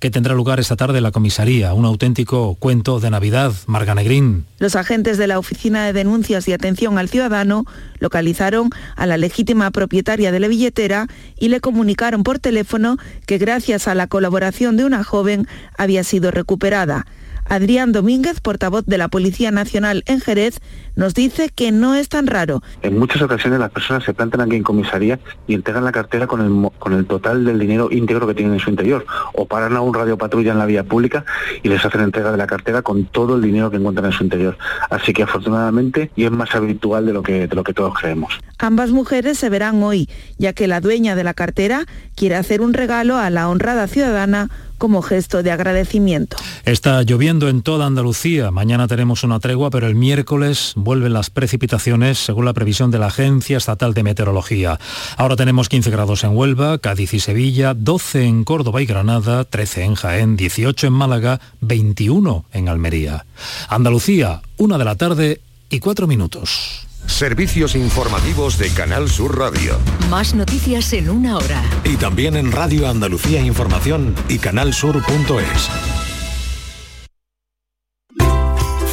que tendrá lugar esta tarde en la comisaría, un auténtico cuento de Navidad. Marga Negrín. Los agentes de la Oficina de Denuncias y Atención al Ciudadano localizaron a la legítima propietaria de la billetera y le comunicaron por teléfono que gracias a la colaboración de una joven había sido recuperada. Adrián Domínguez, portavoz de la Policía Nacional en Jerez, nos dice que no es tan raro. En muchas ocasiones las personas se plantan aquí en comisaría y entregan la cartera con el, con el total del dinero íntegro que tienen en su interior. O paran a un radiopatrulla en la vía pública y les hacen entrega de la cartera con todo el dinero que encuentran en su interior. Así que afortunadamente y es más habitual de lo que, de lo que todos creemos. Ambas mujeres se verán hoy, ya que la dueña de la cartera quiere hacer un regalo a la honrada ciudadana como gesto de agradecimiento. Está lloviendo en toda Andalucía. Mañana tenemos una tregua, pero el miércoles vuelven las precipitaciones según la previsión de la Agencia Estatal de Meteorología. Ahora tenemos 15 grados en Huelva, Cádiz y Sevilla, 12 en Córdoba y Granada, 13 en Jaén, 18 en Málaga, 21 en Almería. Andalucía, una de la tarde y cuatro minutos. Servicios informativos de Canal Sur Radio. Más noticias en una hora. Y también en Radio Andalucía Información y canalsur.es.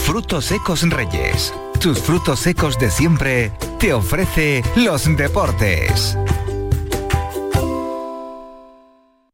Frutos secos Reyes. Tus frutos secos de siempre te ofrece los deportes.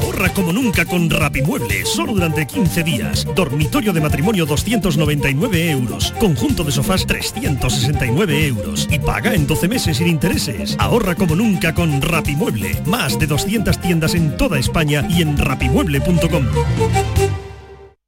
Ahorra como nunca con Rapimueble, solo durante 15 días. Dormitorio de matrimonio 299 euros. Conjunto de sofás 369 euros. Y paga en 12 meses sin intereses. Ahorra como nunca con Rapimueble. Más de 200 tiendas en toda España y en rapimueble.com.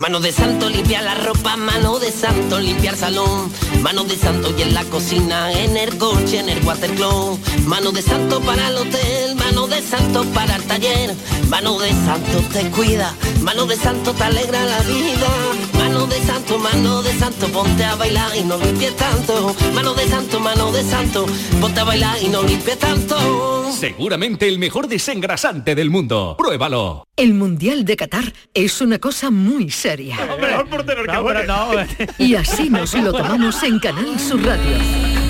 Mano de santo limpiar la ropa, mano de santo limpiar salón, mano de santo y en la cocina, en el coche, en el watercloak, mano de santo para el hotel, mano de santo para el taller, mano de santo te cuida, mano de santo te alegra la vida, mano de santo, mano de santo, ponte a bailar y no limpies tanto, mano de santo, mano de santo, ponte a bailar y no limpies tanto. Seguramente el mejor desengrasante del mundo. Pruébalo. El Mundial de Qatar es una cosa muy seria. Y así nos lo tomamos en Canal Sur Radio.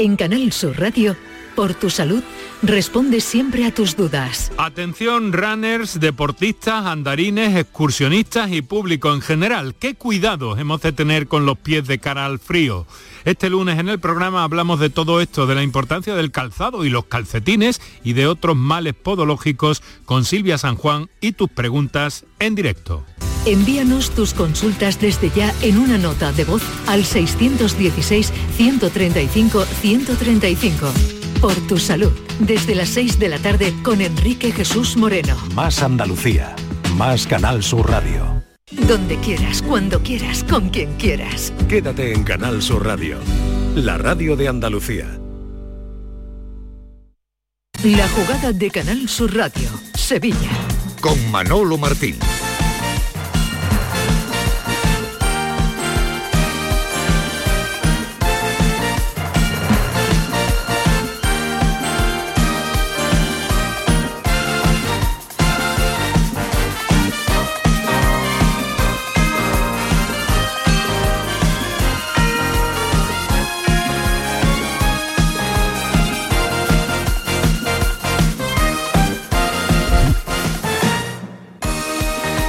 En Canal Sur Radio, por tu salud, responde siempre a tus dudas. Atención runners, deportistas, andarines, excursionistas y público en general. ¿Qué cuidados hemos de tener con los pies de cara al frío? Este lunes en el programa hablamos de todo esto, de la importancia del calzado y los calcetines y de otros males podológicos con Silvia San Juan y tus preguntas en directo. Envíanos tus consultas desde ya en una nota de voz al 616-135-135. Por tu salud, desde las 6 de la tarde con Enrique Jesús Moreno. Más Andalucía, más Canal Sur Radio. Donde quieras, cuando quieras, con quien quieras. Quédate en Canal Sur Radio, la radio de Andalucía. La jugada de Canal Sur Radio, Sevilla. Con Manolo Martín.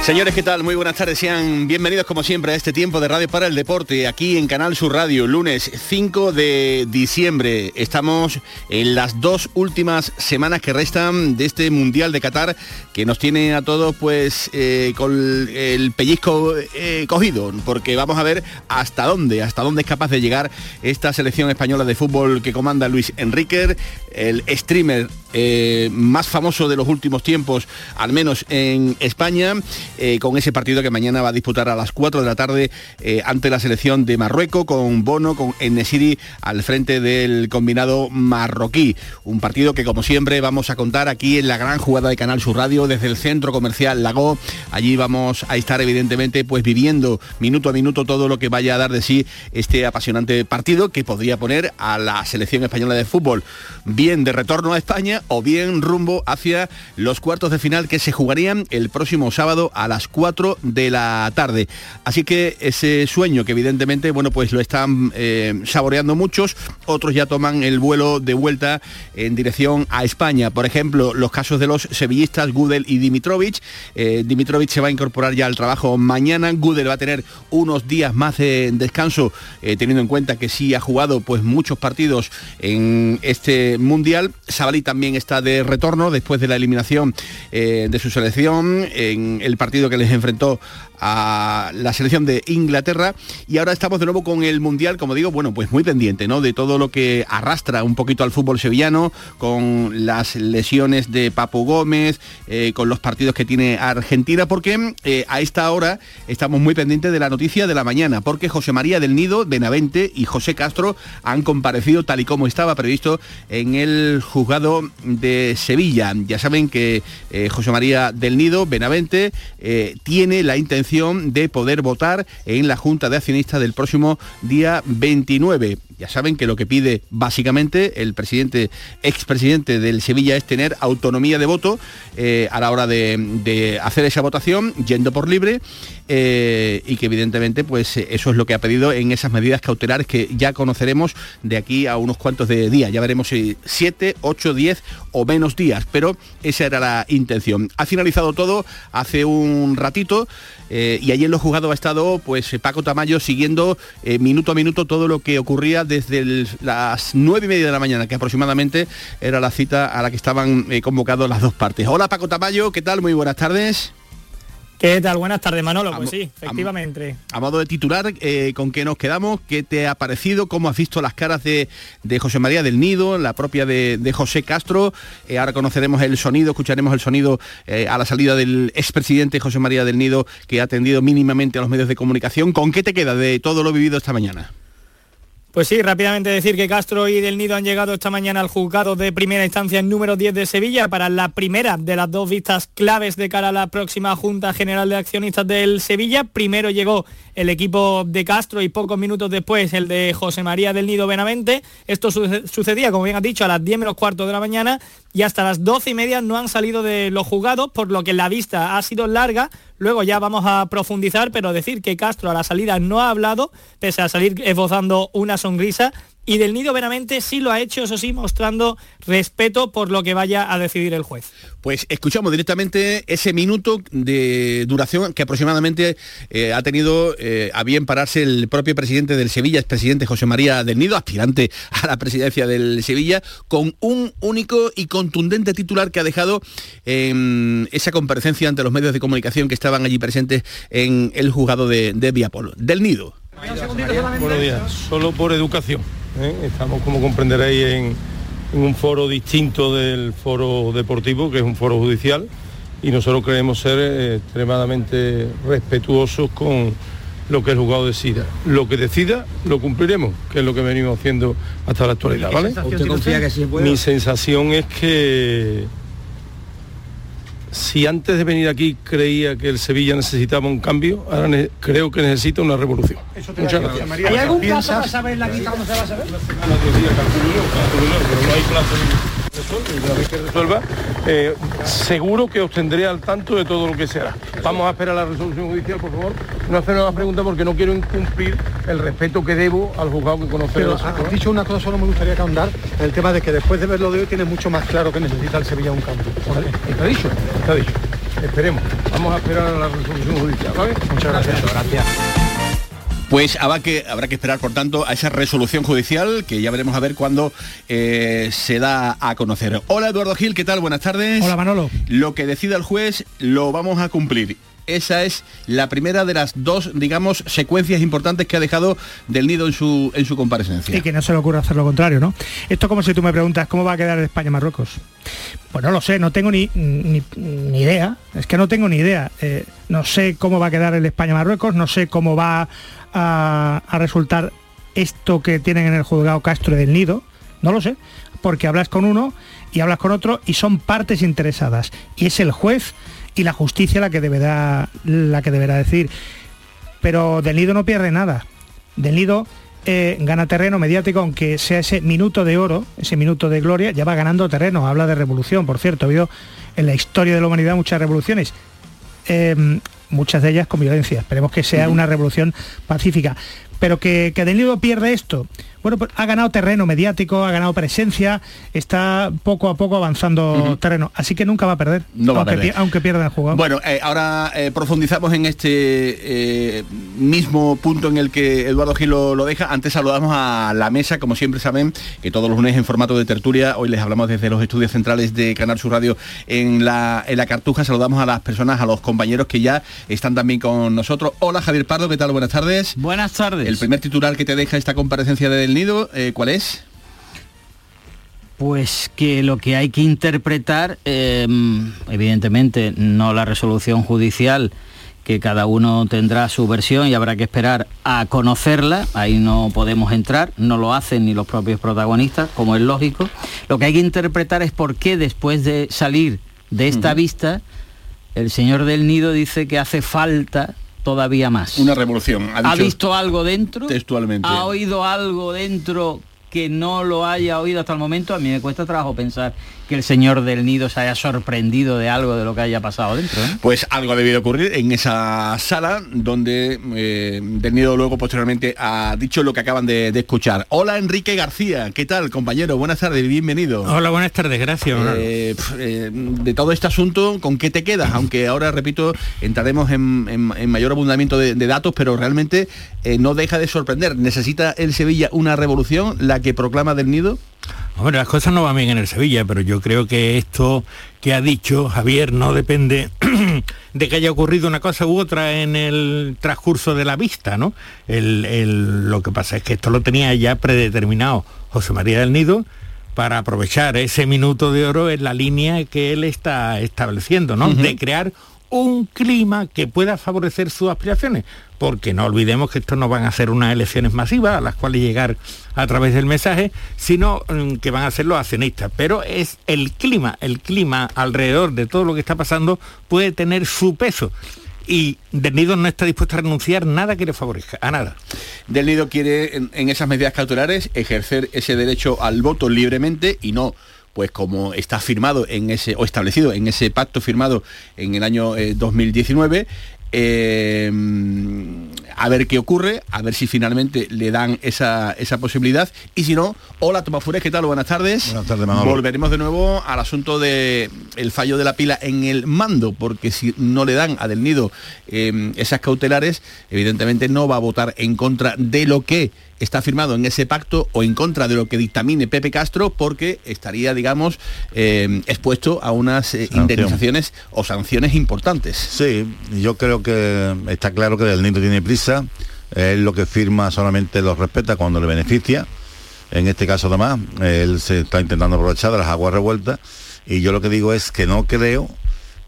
Señores, ¿qué tal? Muy buenas tardes. Sean bienvenidos como siempre a este tiempo de Radio para el Deporte, aquí en Canal Sur Radio, lunes 5 de diciembre. Estamos en las dos últimas semanas que restan de este Mundial de Qatar, que nos tiene a todos pues eh, con el pellizco eh, cogido, porque vamos a ver hasta dónde, hasta dónde es capaz de llegar esta selección española de fútbol que comanda Luis Enrique, el streamer eh, más famoso de los últimos tiempos, al menos en España, eh, con ese partido que mañana va a disputar a las 4 de la tarde eh, ante la selección de Marruecos, con Bono, con Enesiri al frente del combinado marroquí. Un partido que como siempre vamos a contar aquí en la gran jugada de Canal Sur Radio desde el centro comercial Lago. Allí vamos a estar evidentemente pues viviendo minuto a minuto todo lo que vaya a dar de sí este apasionante partido que podría poner a la selección española de fútbol bien de retorno a España o bien rumbo hacia los cuartos de final que se jugarían el próximo sábado a las 4 de la tarde. Así que ese sueño que evidentemente, bueno, pues lo están eh, saboreando muchos, otros ya toman el vuelo de vuelta en dirección a España. Por ejemplo, los casos de los sevillistas Gudel y Dimitrovic. Eh, Dimitrovic se va a incorporar ya al trabajo mañana. Gudel va a tener unos días más de descanso, eh, teniendo en cuenta que sí ha jugado pues muchos partidos en este mundial. Sabali también está de retorno después de la eliminación eh, de su selección en el partido que les enfrentó a la selección de Inglaterra y ahora estamos de nuevo con el Mundial, como digo, bueno, pues muy pendiente, ¿no? De todo lo que arrastra un poquito al fútbol sevillano, con las lesiones de Papu Gómez, eh, con los partidos que tiene Argentina, porque eh, a esta hora estamos muy pendientes de la noticia de la mañana, porque José María del Nido, Benavente y José Castro han comparecido tal y como estaba previsto en el juzgado de Sevilla. Ya saben que eh, José María del Nido, Benavente, tiene la intención de poder votar en la Junta de Accionistas del próximo día 29. Ya saben que lo que pide básicamente el presidente, expresidente del Sevilla es tener autonomía de voto eh, a la hora de, hacer esa votación, yendo por libre, eh, y que evidentemente pues eso es lo que ha pedido en esas medidas cautelares que ya conoceremos de aquí a unos cuantos de días. Ya veremos si 7, 8, 10 o menos días, pero esa era la intención. Ha finalizado todo hace un ratito eh, y allí en los juzgados ha estado pues Paco Tamayo siguiendo minuto a minuto todo lo que ocurría desde las nueve y media de la mañana, que aproximadamente era la cita a la que estaban eh, convocados las dos partes. Hola Paco Tamayo, ¿qué tal? Muy buenas tardes. ¿Qué tal? Buenas tardes, Manolo. Pues sí, efectivamente. A, modo de titular, eh, ¿con qué nos quedamos? ¿Qué te ha parecido? ¿Cómo has visto las caras de, José María del Nido, la propia de, José Castro? Eh, ahora conoceremos el sonido, escucharemos el sonido a la salida del expresidente José María del Nido, que ha atendido mínimamente a los medios de comunicación. ¿Con qué te queda de todo lo vivido esta mañana? Pues sí, rápidamente decir que Castro y Del Nido han llegado esta mañana al juzgado de primera instancia número 10 de Sevilla para la primera de las dos vistas claves de cara a la próxima Junta General de Accionistas del Sevilla. Primero llegó el equipo de Castro y pocos minutos después el de José María del Nido Benavente. Esto sucedía, como bien has dicho, a las 10 menos cuarto de la mañana y hasta las 12 y media no han salido de los juzgados, por lo que la vista ha sido larga, Luego ya vamos a profundizar, pero decir que Castro a la salida no ha hablado, pese a salir esbozando una sonrisa, y del Nido veramente sí lo ha hecho, eso sí, mostrando respeto por lo que vaya a decidir el juez. Pues escuchamos directamente ese minuto de duración que aproximadamente eh, ha tenido eh, a bien pararse el propio presidente del Sevilla, es presidente José María del Nido, aspirante a la presidencia del Sevilla, con un único y contundente titular que ha dejado en esa comparecencia ante los medios de comunicación que estaban allí presentes en el juzgado de, de Viapolo. Del Nido. Buenos días, solo por educación ¿eh? Estamos, como comprenderéis, en, un foro distinto del foro deportivo, que es un foro judicial, y nosotros creemos ser eh, extremadamente respetuosos con lo que el juzgado decida. Lo que decida, lo cumpliremos, que es lo que venimos haciendo hasta la actualidad, ¿vale? Mi sensación es que si antes de venir aquí creía que el Sevilla necesitaba un cambio, ahora creo que necesita una revolución. Muchas gracias. ¿Hay algún plazo para saber la quita cómo se va a saber? Pero no hay plazo una vez que resuelva, eh, seguro que os tendré al tanto de todo lo que será. Vamos a esperar la resolución judicial, por favor. No hacer una pregunta porque no quiero incumplir el respeto que debo al juzgado que conoce. Pero has dicho una cosa, solo me gustaría que ahondar, el tema de que después de verlo de hoy tiene mucho más claro que necesita el Sevilla un cambio. Está dicho, está dicho. esperemos. Vamos a esperar a la resolución judicial, ¿vale? Muchas gracias. Gracias. Pues habrá que, habrá que esperar, por tanto, a esa resolución judicial que ya veremos a ver cuándo eh, se da a conocer. Hola Eduardo Gil, ¿qué tal? Buenas tardes. Hola Manolo. Lo que decida el juez lo vamos a cumplir. Esa es la primera de las dos, digamos, secuencias importantes que ha dejado del nido en su, en su comparecencia. Y que no se le ocurra hacer lo contrario, ¿no? Esto es como si tú me preguntas cómo va a quedar España-Marruecos. Pues no lo sé, no tengo ni, ni, ni idea. Es que no tengo ni idea. Eh, no sé cómo va a quedar el España-Marruecos, no sé cómo va a, resultar esto que tienen en el juzgado Castro del Nido. No lo sé, porque hablas con uno y hablas con otro y son partes interesadas. Y es el juez y la justicia la que deberá, la que deberá decir. Pero Del Nido no pierde nada. Del Nido eh, gana terreno mediático, aunque sea ese minuto de oro, ese minuto de gloria, ya va ganando terreno. Habla de revolución, por cierto, ha habido en la historia de la humanidad muchas revoluciones. Eh, muchas de ellas con violencia. Esperemos que sea una revolución pacífica. Pero que, que Del Nido pierde esto. Bueno, pues ha ganado terreno mediático, ha ganado presencia, está poco a poco avanzando terreno. Así que nunca va a perder, No va a aunque, perder. pi- aunque pierda el jugador. Bueno, eh, ahora eh, profundizamos en este eh, mismo punto en el que Eduardo Gil lo, lo deja. Antes saludamos a la mesa, como siempre saben, que todos los lunes en formato de tertulia. Hoy les hablamos desde los estudios centrales de Canal Sur Radio en la, en la Cartuja. Saludamos a las personas, a los compañeros que ya están también con nosotros. Hola Javier Pardo, ¿qué tal? Buenas tardes. Buenas tardes. El primer titular que te deja esta comparecencia de Del Nido, eh, ¿cuál es? Pues que lo que hay que interpretar, eh, evidentemente no la resolución judicial, que cada uno tendrá su versión y habrá que esperar a conocerla, ahí no podemos entrar, no lo hacen ni los propios protagonistas, como es lógico. Lo que hay que interpretar es por qué después de salir de esta vista, el señor del Nido dice que hace falta todavía más. Una revolución. Ha, ¿Ha dicho visto algo dentro? textualmente. ¿Ha oído algo dentro que no lo haya oído hasta el momento? A mí me cuesta trabajo pensar que el señor del nido se haya sorprendido de algo de lo que haya pasado dentro. ¿eh? Pues algo ha debido ocurrir en esa sala donde eh, Del Nido luego posteriormente ha dicho lo que acaban de, de escuchar. Hola Enrique García, ¿qué tal compañero? Buenas tardes, bienvenido. Hola, buenas tardes, gracias. Eh, pf, eh, de todo este asunto, ¿con qué te quedas? Aunque ahora, repito, entraremos en, en- en mayor abundamiento de, de datos, pero realmente eh, no deja de sorprender. ¿Necesita el Sevilla una revolución, la que proclama Del Nido? Hombre, las cosas no van bien en el Sevilla, pero yo creo que esto que ha dicho Javier no depende de que haya ocurrido una cosa u otra en el transcurso de la vista, ¿no? El- el- lo que pasa es que esto lo tenía ya predeterminado José María del Nido para aprovechar ese minuto de oro en la línea que él está estableciendo, ¿no? De crear un clima que pueda favorecer sus aspiraciones, porque no olvidemos que esto no van a ser unas elecciones masivas a las cuales llegar a través del mensaje, sino mm, que van a ser los accionistas. Pero es el clima, el clima alrededor de todo lo que está pasando puede tener su peso. Y Del Nido no está dispuesto a renunciar nada que le favorezca, a nada. Del Nido quiere, en, en esas medidas cautelares, ejercer ese derecho al voto libremente y no pues como está firmado en ese o establecido en ese pacto firmado en el año eh, 2019 eh, a ver qué ocurre, a ver si finalmente le dan esa, esa posibilidad y si no, hola Tomás Fures, ¿qué tal? Buenas tardes. Buenas tardes, Manolo. Volveremos de nuevo al asunto de el fallo de la pila en el mando, porque si no le dan a Del Nido eh, esas cautelares, evidentemente no va a votar en contra de lo que está firmado en ese pacto o en contra de lo que dictamine Pepe Castro, porque estaría, digamos, eh, expuesto a unas eh, indemnizaciones o sanciones importantes. Sí, yo creo que está claro que Del Nido tiene prisa, él lo que firma solamente lo respeta cuando le beneficia, en este caso además, él se está intentando aprovechar de las aguas revueltas y yo lo que digo es que no creo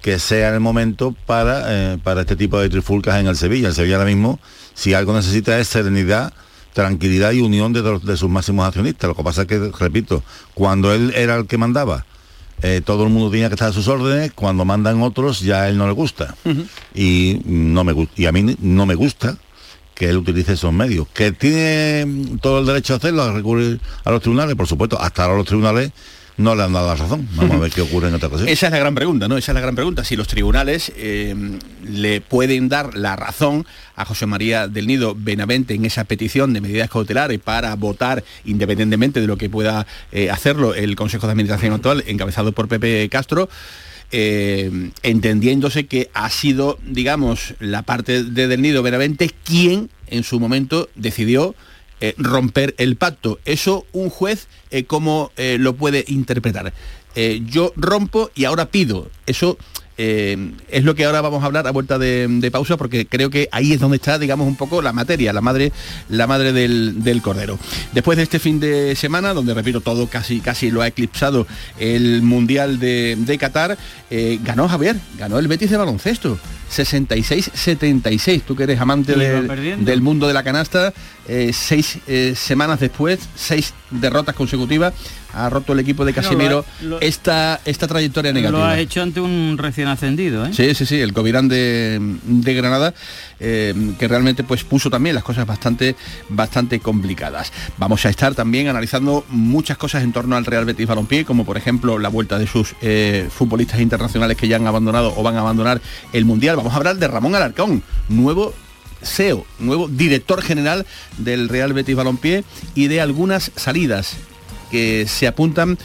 que sea el momento para, eh, para este tipo de trifulcas en el Sevilla. El Sevilla ahora mismo, si algo necesita es serenidad, tranquilidad y unión de, los- de sus máximos accionistas. Lo que pasa es que, repito, cuando él era el que mandaba, eh, todo el mundo tenía que estar a sus órdenes, cuando mandan otros ya a él no le gusta. Y no me y a mí no me gusta que él utilice esos medios. Que tiene todo el derecho a hacerlo, a recurrir a los tribunales, por supuesto, hasta ahora los tribunales no le han dado la razón. Vamos a ver qué ocurre en otra ocasión. Esa es la gran pregunta, ¿no? Esa es la gran pregunta. Si los tribunales eh, le pueden dar la razón a José María del Nido Benavente en esa petición de medidas cautelares para votar independientemente de lo que pueda eh, hacerlo el Consejo de Administración actual, encabezado por Pepe Castro. eh, entendiéndose que ha sido, digamos, la parte de Del Nido Benavente quien en su momento decidió eh, romper el pacto. Eso un juez, eh, ¿cómo eh, lo puede interpretar? Eh, yo rompo y ahora pido. Eso es lo que ahora vamos a hablar a vuelta de, de pausa porque creo que ahí es donde está, digamos, un poco la materia, la madre, la madre del, del cordero. Después de este fin de semana, donde repito, todo casi, casi lo ha eclipsado el Mundial de, de Qatar, ganó Javier, ganó el Betis de baloncesto. 66-76. Tú que eres amante del mundo de la canasta, eh, seis eh, semanas después, seis derrotas consecutivas, ha roto el equipo de No, lo ha- Casemiro lo- esta, esta trayectoria negativa. Lo ha hecho ante un recién ascendido, ¿eh? Sí, sí, sí, el Covirán de, de Granada, eh, que realmente pues puso también las cosas bastante, bastante complicadas. Vamos a estar también analizando muchas cosas en torno al Real Betis Balompié, como por ejemplo la vuelta de sus futbolistas internacionales que ya han abandonado o van a abandonar el Mundial. Vamos a hablar de Ramón Alarcón, nuevo CEO, nuevo director general del Real Betis Balompié y de algunas salidas que se apuntan,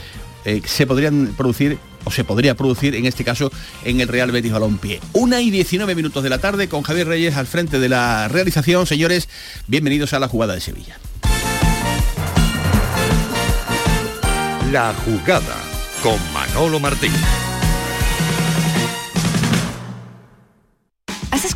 eh, se podrían producir o se podría producir en este caso en el Real Betis Balompié. Una y 19 minutos de la tarde con Javier Reyes al frente de la realización. Señores, bienvenidos a la jugada de Sevilla. La jugada con Manolo Martín.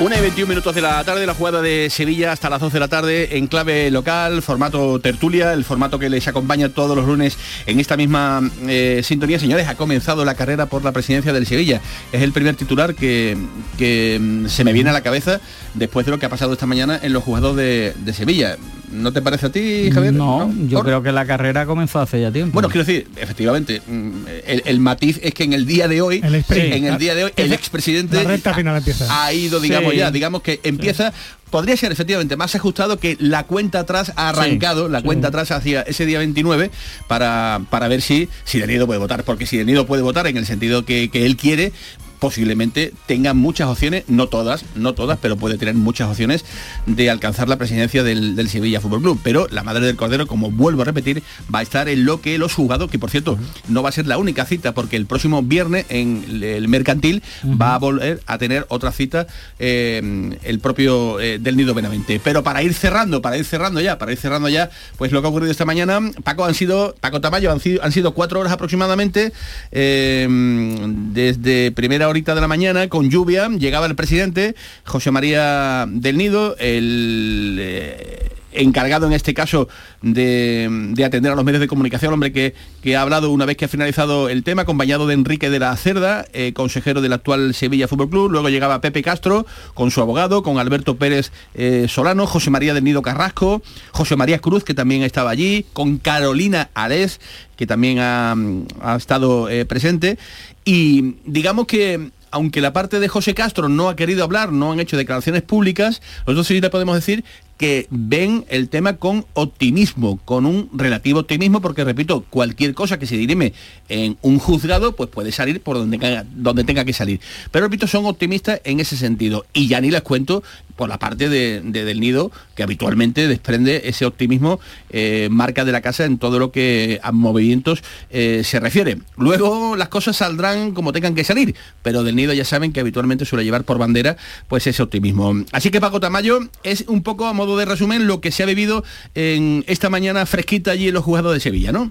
Una y 21 minutos de la tarde, la jugada de Sevilla hasta las 12 de la tarde en clave local, formato tertulia, el formato que les acompaña todos los lunes en esta misma eh, sintonía. Señores, ha comenzado la carrera por la presidencia del Sevilla. Es el primer titular que, que, mm, se me viene a la cabeza después de lo que ha pasado esta mañana en los jugadores de, de Sevilla. ¿No te parece a ti, Javier? No, yo creo que la carrera comenzó hace ya tiempo. Bueno, quiero decir, efectivamente, mm, el, el matiz es que en el día de hoy, El en el día de hoy, el expresidente ha ido, digamos Sí. ya, digamos que empieza, podría ser efectivamente más ajustado que la cuenta atrás ha arrancado, la sí. cuenta atrás hacia ese día 29 para, para ver si, si Denido puede votar, porque si Denido puede votar en el sentido que, que él quiere, posiblemente tenga muchas opciones, no todas, no todas, pero puede tener muchas opciones de alcanzar la presidencia del, del Sevilla Fútbol Club. Pero la madre del Cordero, como vuelvo a repetir, va a estar en lo que los jugados, que por cierto, no va a ser la única cita, porque el próximo viernes en el mercantil va a volver a tener otra cita eh, el propio eh, del Nido Benavente. Pero para ir cerrando, para ir cerrando ya, para ir cerrando ya, pues lo que ha ocurrido esta mañana, Paco han sido, Paco Tamayo han sido, han sido cuatro horas aproximadamente, eh, desde primera horita de la mañana, con lluvia, llegaba el presidente, José María del Nido, el eh, encargado en este caso de, de atender a los medios de comunicación, hombre que, que ha hablado una vez que ha finalizado el tema, acompañado de Enrique de la Cerda, eh, consejero del actual Sevilla Fútbol Club, luego llegaba Pepe Castro con su abogado, con Alberto Pérez eh, Solano, José María del Nido Carrasco, José María Cruz, que también estaba allí, con Carolina Ares, que también ha, ha estado eh, presente, y digamos que aunque la parte de José Castro no ha querido hablar, no han hecho declaraciones públicas, nosotros sí le podemos decir que ven el tema con optimismo, con un relativo optimismo, porque repito, cualquier cosa que se dirime en un juzgado, pues puede salir por donde, tenga- donde tenga que salir. Pero repito, son optimistas en ese sentido. Y ya ni les cuento por la parte de Del Nido, que habitualmente desprende ese optimismo, eh, marca de la casa en todo lo que a movimientos eh, se refiere. Luego las cosas saldrán como tengan que salir, pero Del Nido ya saben que habitualmente suele llevar por bandera pues ese optimismo. Así que Paco Tamayo es un poco a modo de resumen lo que se ha vivido en esta mañana fresquita allí en los juzgados de Sevilla, ¿no?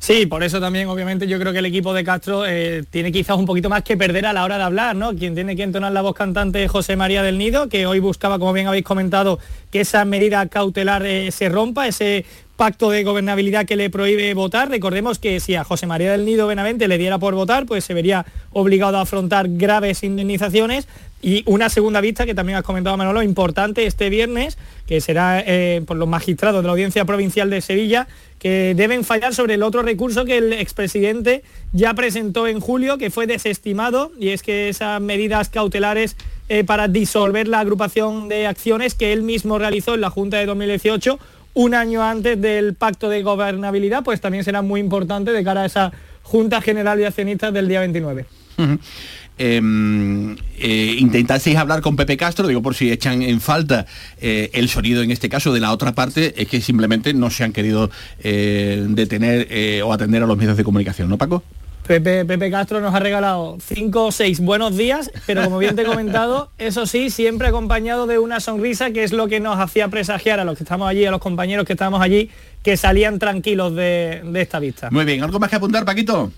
Sí, por eso también obviamente yo creo que el equipo de Castro eh, tiene quizás un poquito más que perder a la hora de hablar, ¿no? Quien tiene que entonar la voz cantante José María del Nido, que hoy buscaba, como bien habéis comentado, que esa medida cautelar eh, se rompa, ese pacto de gobernabilidad que le prohíbe votar. Recordemos que si a José María del Nido Benavente le diera por votar, pues se vería obligado a afrontar graves indemnizaciones y una segunda vista que también has comentado Manolo, importante este viernes, que será eh, por los magistrados de la Audiencia Provincial de Sevilla, que deben fallar sobre el otro recurso que el expresidente ya presentó en julio, que fue desestimado, y es que esas medidas cautelares eh, para disolver la agrupación de acciones que él mismo realizó en la Junta de 2018, un año antes del pacto de gobernabilidad, pues también será muy importante de cara a esa Junta General de Accionistas del día 29. Ujú. Eh, eh, hablar con Pepe Castro, digo por si echan en falta eh, el sonido en este caso de la otra parte, es que simplemente no se han querido detener o atender a los medios de comunicación, ¿no, Paco? Pepe, Pepe Castro nos ha regalado cinco o seis buenos días, pero como bien te he comentado, eso sí, siempre acompañado de una sonrisa, que es lo que nos hacía presagiar a los que estamos allí, a los compañeros que estamos allí, que salían tranquilos de, de esta vista. Muy bien, ¿algo más que apuntar, Paquito?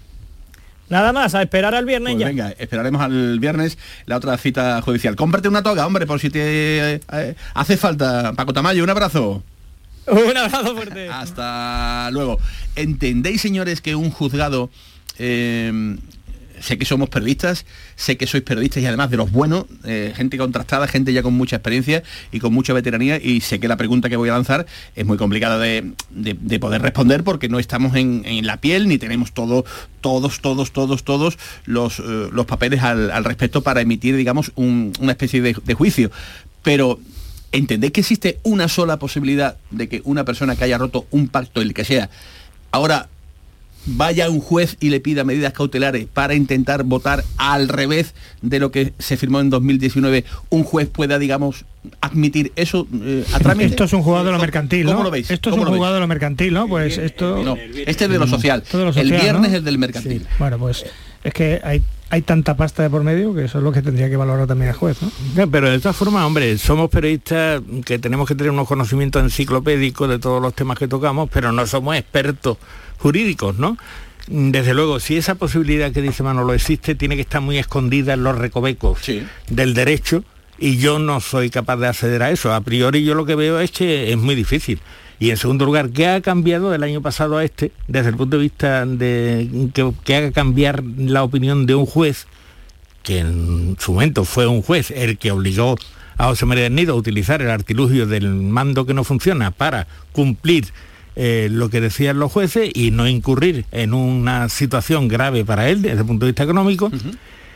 Nada más, a esperar al viernes Pues ya. venga, esperaremos al viernes la otra cita judicial. Cómprate una toga, hombre, por si te eh, eh, hace falta. Paco Tamayo, un abrazo. Un abrazo fuerte. Hasta luego. ¿Entendéis, señores, que un juzgado... eh, sé que somos periodistas, sé que sois periodistas y además de los buenos, eh, gente contrastada, gente ya con mucha experiencia y con mucha veteranía y sé que la pregunta que voy a lanzar es muy complicada de, de- de poder responder porque no estamos en, la piel ni tenemos todo, todos, todos, todos, todos los, eh, los papeles al, al respecto para emitir, digamos, un- una especie de, de juicio. Pero ¿entendéis que existe una sola posibilidad de que una persona que haya roto un pacto, el que sea, ahora vaya un juez y le pida medidas cautelares para intentar votar al revés de lo que se firmó en 2019, un juez pueda, digamos, admitir eso eh, a trámite? Esto es un jugador de lo mercantil, ¿no? ¿Cómo lo veis? Esto es ¿Cómo un jugador de lo mercantil, ¿no? Pues esto... No, este es de lo social. Todo lo el viernes ¿no? es del mercantil. Sí, Bueno, pues es que hay, hay tanta pasta de por medio que eso es lo que tendría que valorar también el juez, ¿no? No, Pero de todas formas, hombre, somos periodistas que tenemos que tener unos conocimientos enciclopédicos de todos los temas que tocamos, pero no somos expertos jurídicos, ¿no? Desde luego, si esa posibilidad que dice Manolo existe, tiene que estar muy escondida en los recovecos del derecho y yo no soy capaz de acceder a eso. A priori yo lo que veo es que es muy difícil. Y en segundo lugar, ¿qué ha cambiado del año pasado a este, desde el punto de vista de que, que haga cambiar la opinión de un juez que en su momento fue un juez el que obligó a José María del Nido a utilizar el artilugio del mando que no funciona para cumplir eh, lo que decían los jueces y no incurrir en una situación grave para él desde el punto de vista económico.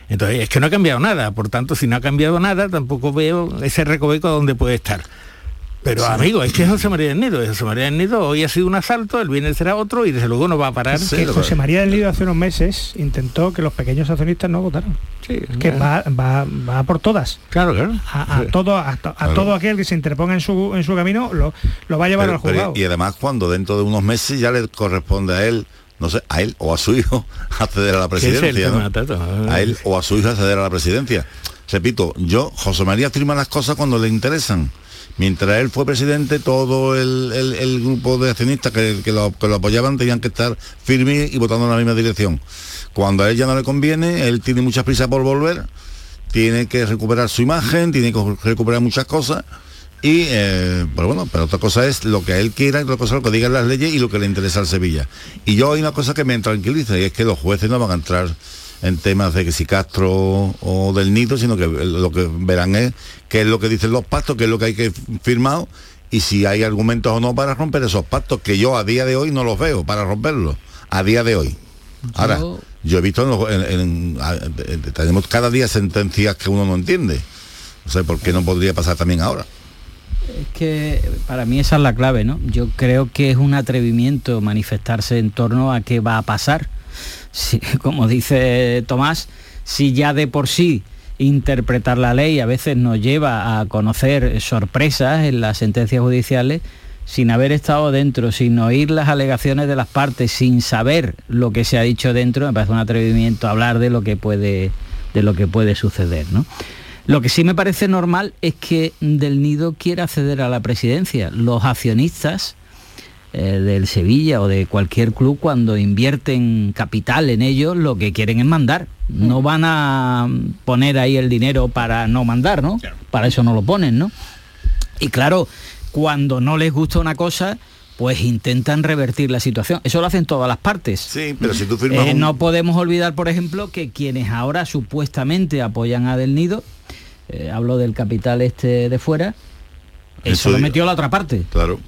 Entonces, es que no ha cambiado nada, por tanto, si no ha cambiado nada, tampoco veo ese recoveco donde puede estar. Pero amigo, es que es José María del Nido, José María del Nido hoy ha sido un asalto, el viernes será otro y desde luego no va a parar. que José María del Nido hace unos meses intentó que los pequeños accionistas no votaran. que va, va, va por todas. Claro, claro. A, a todo, a, to- a todo aquel que se interponga en su, en su camino lo, lo va a llevar Pero- al pero- juzgado. y además cuando dentro de unos meses ya le corresponde a él no sé, a él o a su hijo acceder a la presidencia. A él o a su hijo acceder a la presidencia. Repito, yo, José María firma las cosas cuando le interesan. Mientras él fue presidente, todo el, grupo de accionistas que, lo, apoyaban tenían que estar firmes y votando en la misma dirección. Cuando a él ya no le conviene, él tiene mucha prisa por volver, tiene que recuperar su imagen, tiene que recuperar muchas cosas. Y, eh, pero bueno, pero otra cosa es lo que él quiera otra cosa es lo que digan las leyes y lo que le interesa al Sevilla. Y yo hay una cosa que me tranquiliza y es que los jueces no van a entrar en temas de que si Castro o del Nido, sino que lo que verán es qué es lo que dicen los pactos, qué es lo que hay que firmar y si hay argumentos o no para romper esos pactos, que yo a día de hoy no los veo para romperlos, a día de hoy. Ahora, Yo he visto, en los- en- en- tenemos cada día sentencias que uno no entiende. No sé por qué no podría pasar también ahora. Es que para mí esa es la clave, ¿no? Yo creo que es un atrevimiento manifestarse en torno a qué va a pasar. Como dice Tomás, si ya de por sí interpretar la ley a veces nos lleva a conocer sorpresas en las sentencias judiciales, sin haber estado dentro, sin oír las alegaciones de las partes, sin saber lo que se ha dicho dentro, me parece un atrevimiento hablar de lo que puede, de lo que puede suceder, ¿no? Lo que sí me parece normal es que Del Nido quiera acceder a la presidencia. Los accionistas eh, del Sevilla o de cualquier club cuando invierten capital en ellos lo que quieren es mandar. No van a poner ahí el dinero para no mandar, ¿no? Para eso no lo ponen, ¿no? Y claro, cuando no les gusta una cosa, pues intentan revertir la situación. Eso lo hacen todas las partes. Sí, pero si tú firmas Eh, un- No podemos olvidar, por ejemplo, que quienes ahora supuestamente apoyan a Del Nido, eh, hablo del capital este de fuera, eso lo metió la otra parte. Claro.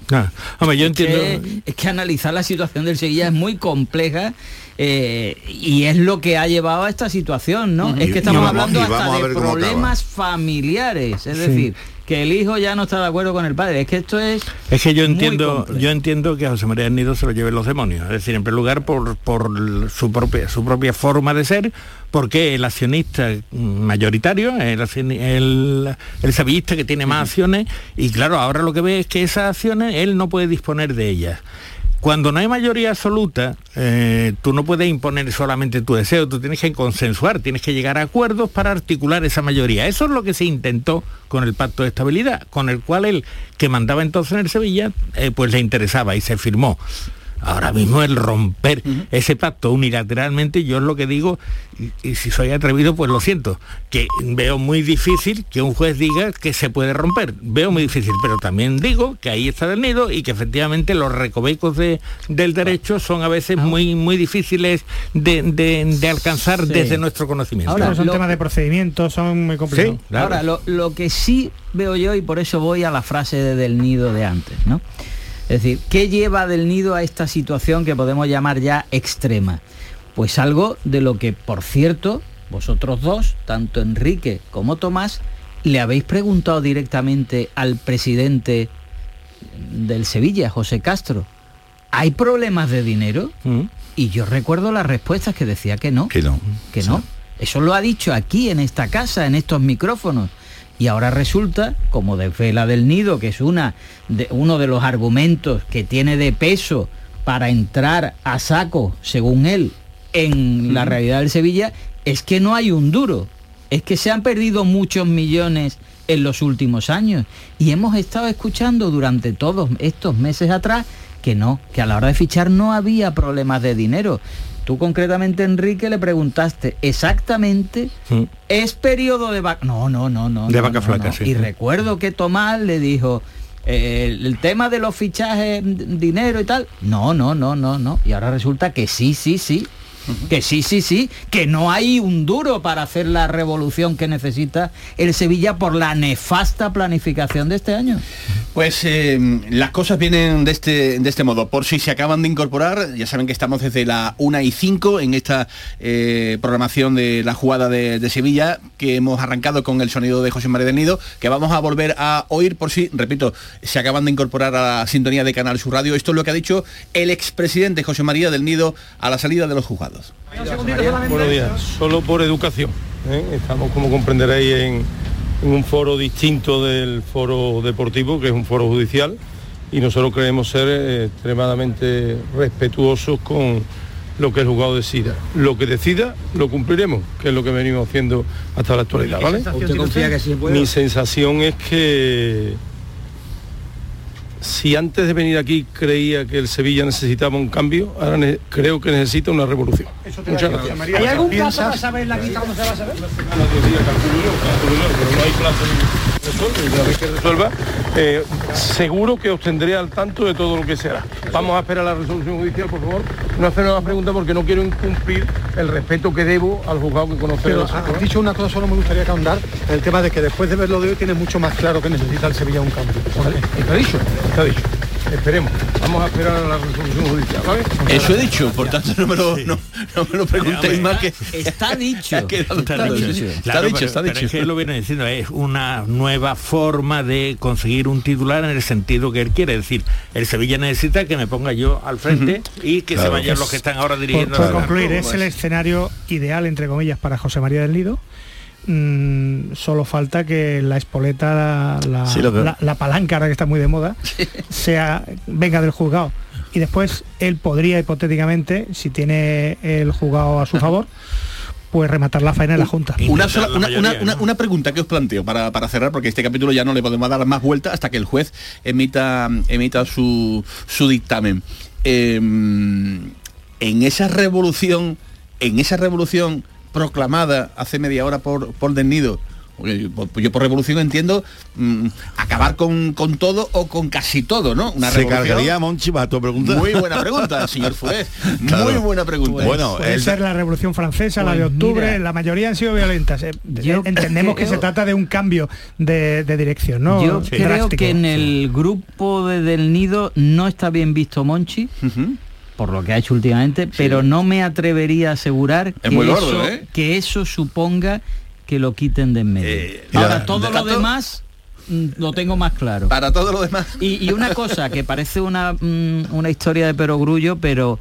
hombre, yo Es que- entiendo- es que analizar la situación del Sevilla es muy compleja eh, y es lo que ha llevado a esta situación, ¿no? Es que estamos y hablando hasta de problemas familiares, es Sí. decir, que el hijo ya no está de acuerdo con el padre. Es que esto es Es que yo entiendo, yo entiendo que a José María del Nido se lo lleven los demonios. Es decir, en primer lugar por, por su propia su propia forma de ser, porque el accionista mayoritario, el, el sevillista que tiene más acciones, y claro, ahora lo que ve es que esas acciones él no puede disponer de ellas. Cuando no hay mayoría absoluta, eh, tú no puedes imponer solamente tu deseo, tú tienes que consensuar, tienes que llegar a acuerdos para articular esa mayoría. Eso es lo que se intentó con el pacto de estabilidad, con el cual el que mandaba entonces en el Sevilla, eh, pues le interesaba y se firmó. Ahora mismo el romper ese pacto unilateralmente, yo es lo que digo, y, y si soy atrevido, pues lo siento, que veo muy difícil que un juez diga que se puede romper. Veo muy difícil, pero también digo que ahí está del nido y que efectivamente los recovecos de- del derecho son a veces muy, muy difíciles de, de- de alcanzar Sí. desde nuestro conocimiento. Ahora son temas de procedimientos, son muy complicados. Ahora, lo, lo que sí veo yo, y por eso voy a la frase de del nido de antes, ¿no? Es decir, ¿qué lleva del nido a esta situación que podemos llamar ya extrema? Pues algo de lo que, por cierto, vosotros dos, tanto Enrique como Tomás, le habéis preguntado directamente al presidente del Sevilla, José Castro, ¿hay problemas de dinero? Y yo recuerdo las respuestas que decía que no. Que no. Que no. Eso lo ha dicho aquí, en esta casa, en estos micrófonos. Y ahora resulta, como desvela del nido, que es una de, uno de los argumentos que tiene de peso para entrar a saco, según él, en la realidad del Sevilla, es que no hay un duro. Es que se han perdido muchos millones en los últimos años. Y hemos estado escuchando durante todos estos meses atrás que no, que a la hora de fichar no había problemas de dinero. Tú concretamente, Enrique, le preguntaste exactamente, ¿es periodo de vaca? No, no, no, no. De no, vaca no, flaca, no. sí. Y recuerdo que Tomás le dijo, eh, el, el tema de los fichajes, dinero y tal, no, no, no, no, no. Y ahora resulta que sí, sí, sí. Que sí, sí, sí, que no hay un duro para hacer la revolución que necesita el Sevilla por la nefasta planificación de este año. Pues eh, las cosas vienen de este, de este modo. Por si se acaban de incorporar, ya saben que estamos desde la 1 y 5 en esta eh, programación de la jugada de, Sevilla, que hemos arrancado con el sonido de José María del Nido, que vamos a volver a oír por si, repito, se acaban de incorporar a la sintonía de Canal Sur Radio. Esto es lo que ha dicho el expresidente José María del Nido a la salida de los juzgados. Buenos días, solo por educación. ¿eh? Estamos, como comprenderéis, en, en un foro distinto del foro deportivo, que es un foro judicial, y nosotros creemos ser eh, extremadamente respetuosos con lo que el juzgado decida. Lo que decida, lo cumpliremos, que es lo que venimos haciendo hasta la actualidad, ¿vale? ¿Usted confía que sí se puede? Mi sensación es que si antes de venir aquí creía que el Sevilla necesitaba un cambio, ahora ne- creo que necesita una revolución. Muchas gracias. ¿Hay algún caso para saber la quita cómo se va a saber? no hay plazo resuelve, una vez que resuelva, eh, seguro que os tendré al tanto de todo lo que será. Vamos a esperar la resolución judicial, por favor. No hacer más preguntas porque no quiero incumplir el respeto que debo al juzgado que conoce Pero asunto. has dicho una cosa, solo me gustaría que ahondar en el tema de que después de verlo de hoy tienes mucho más claro que necesita el Sevilla un cambio. Vale, Está dicho, está dicho. Esperemos. Vamos a esperar a la resolución judicial, ¿vale? Eso he dicho, por tanto no me lo, no, no me lo preguntéis más que... Está dicho. Ha quedado Está claro. dicho. Está Claro, dicho, pero- está pero dicho. es que él lo viene diciendo, es una nueva forma de conseguir un titular en el sentido que él quiere. Es decir, el Sevilla necesita que me ponga yo al frente y que se vayan los que están ahora Por, dirigiendo por la- concluir, es Pues- el escenario ideal, entre comillas, para José María del Nido. Mm, solo falta que la espoleta, la, Sí, lo que- la- la palanca, ahora que está muy de moda, sea venga del juzgado. Y después él podría hipotéticamente, si tiene el juzgado a su favor, pues rematar la faena en la Junta. Una, sola- una, una- una- una pregunta que os planteo para, para cerrar, porque este capítulo ya no le podemos dar más vuelta hasta que el juez emita, emita su, su dictamen. Eh, en esa revolución, en esa revolución proclamada hace media hora por, por Del Nido, porque yo, por- yo por revolución entiendo mm, acabar con, con todo o con casi todo, ¿no? Una ¿Se revolución- cargaría a Monchi para tu pregunta? Muy buena pregunta, señor Fuez. Muy buena pregunta. Bueno, Puede él- ser la Revolución Francesa, la de Pues octubre, mira, la mayoría han sido violentas. Eh, yo Entendemos que se trata de un cambio de, de dirección, ¿no? Yo Sí. creo Drástico. que en el grupo de Del Nido no está bien visto Monchi, por lo que ha hecho últimamente, pero no me atrevería a asegurar Es que, muy gordo, eso, ¿eh? que eso suponga que lo quiten de en medio. Eh, Ahora, todo lo demás mm, lo tengo más claro. Para todo lo demás. Y, y una cosa que parece una, mm, una historia de perogrullo, pero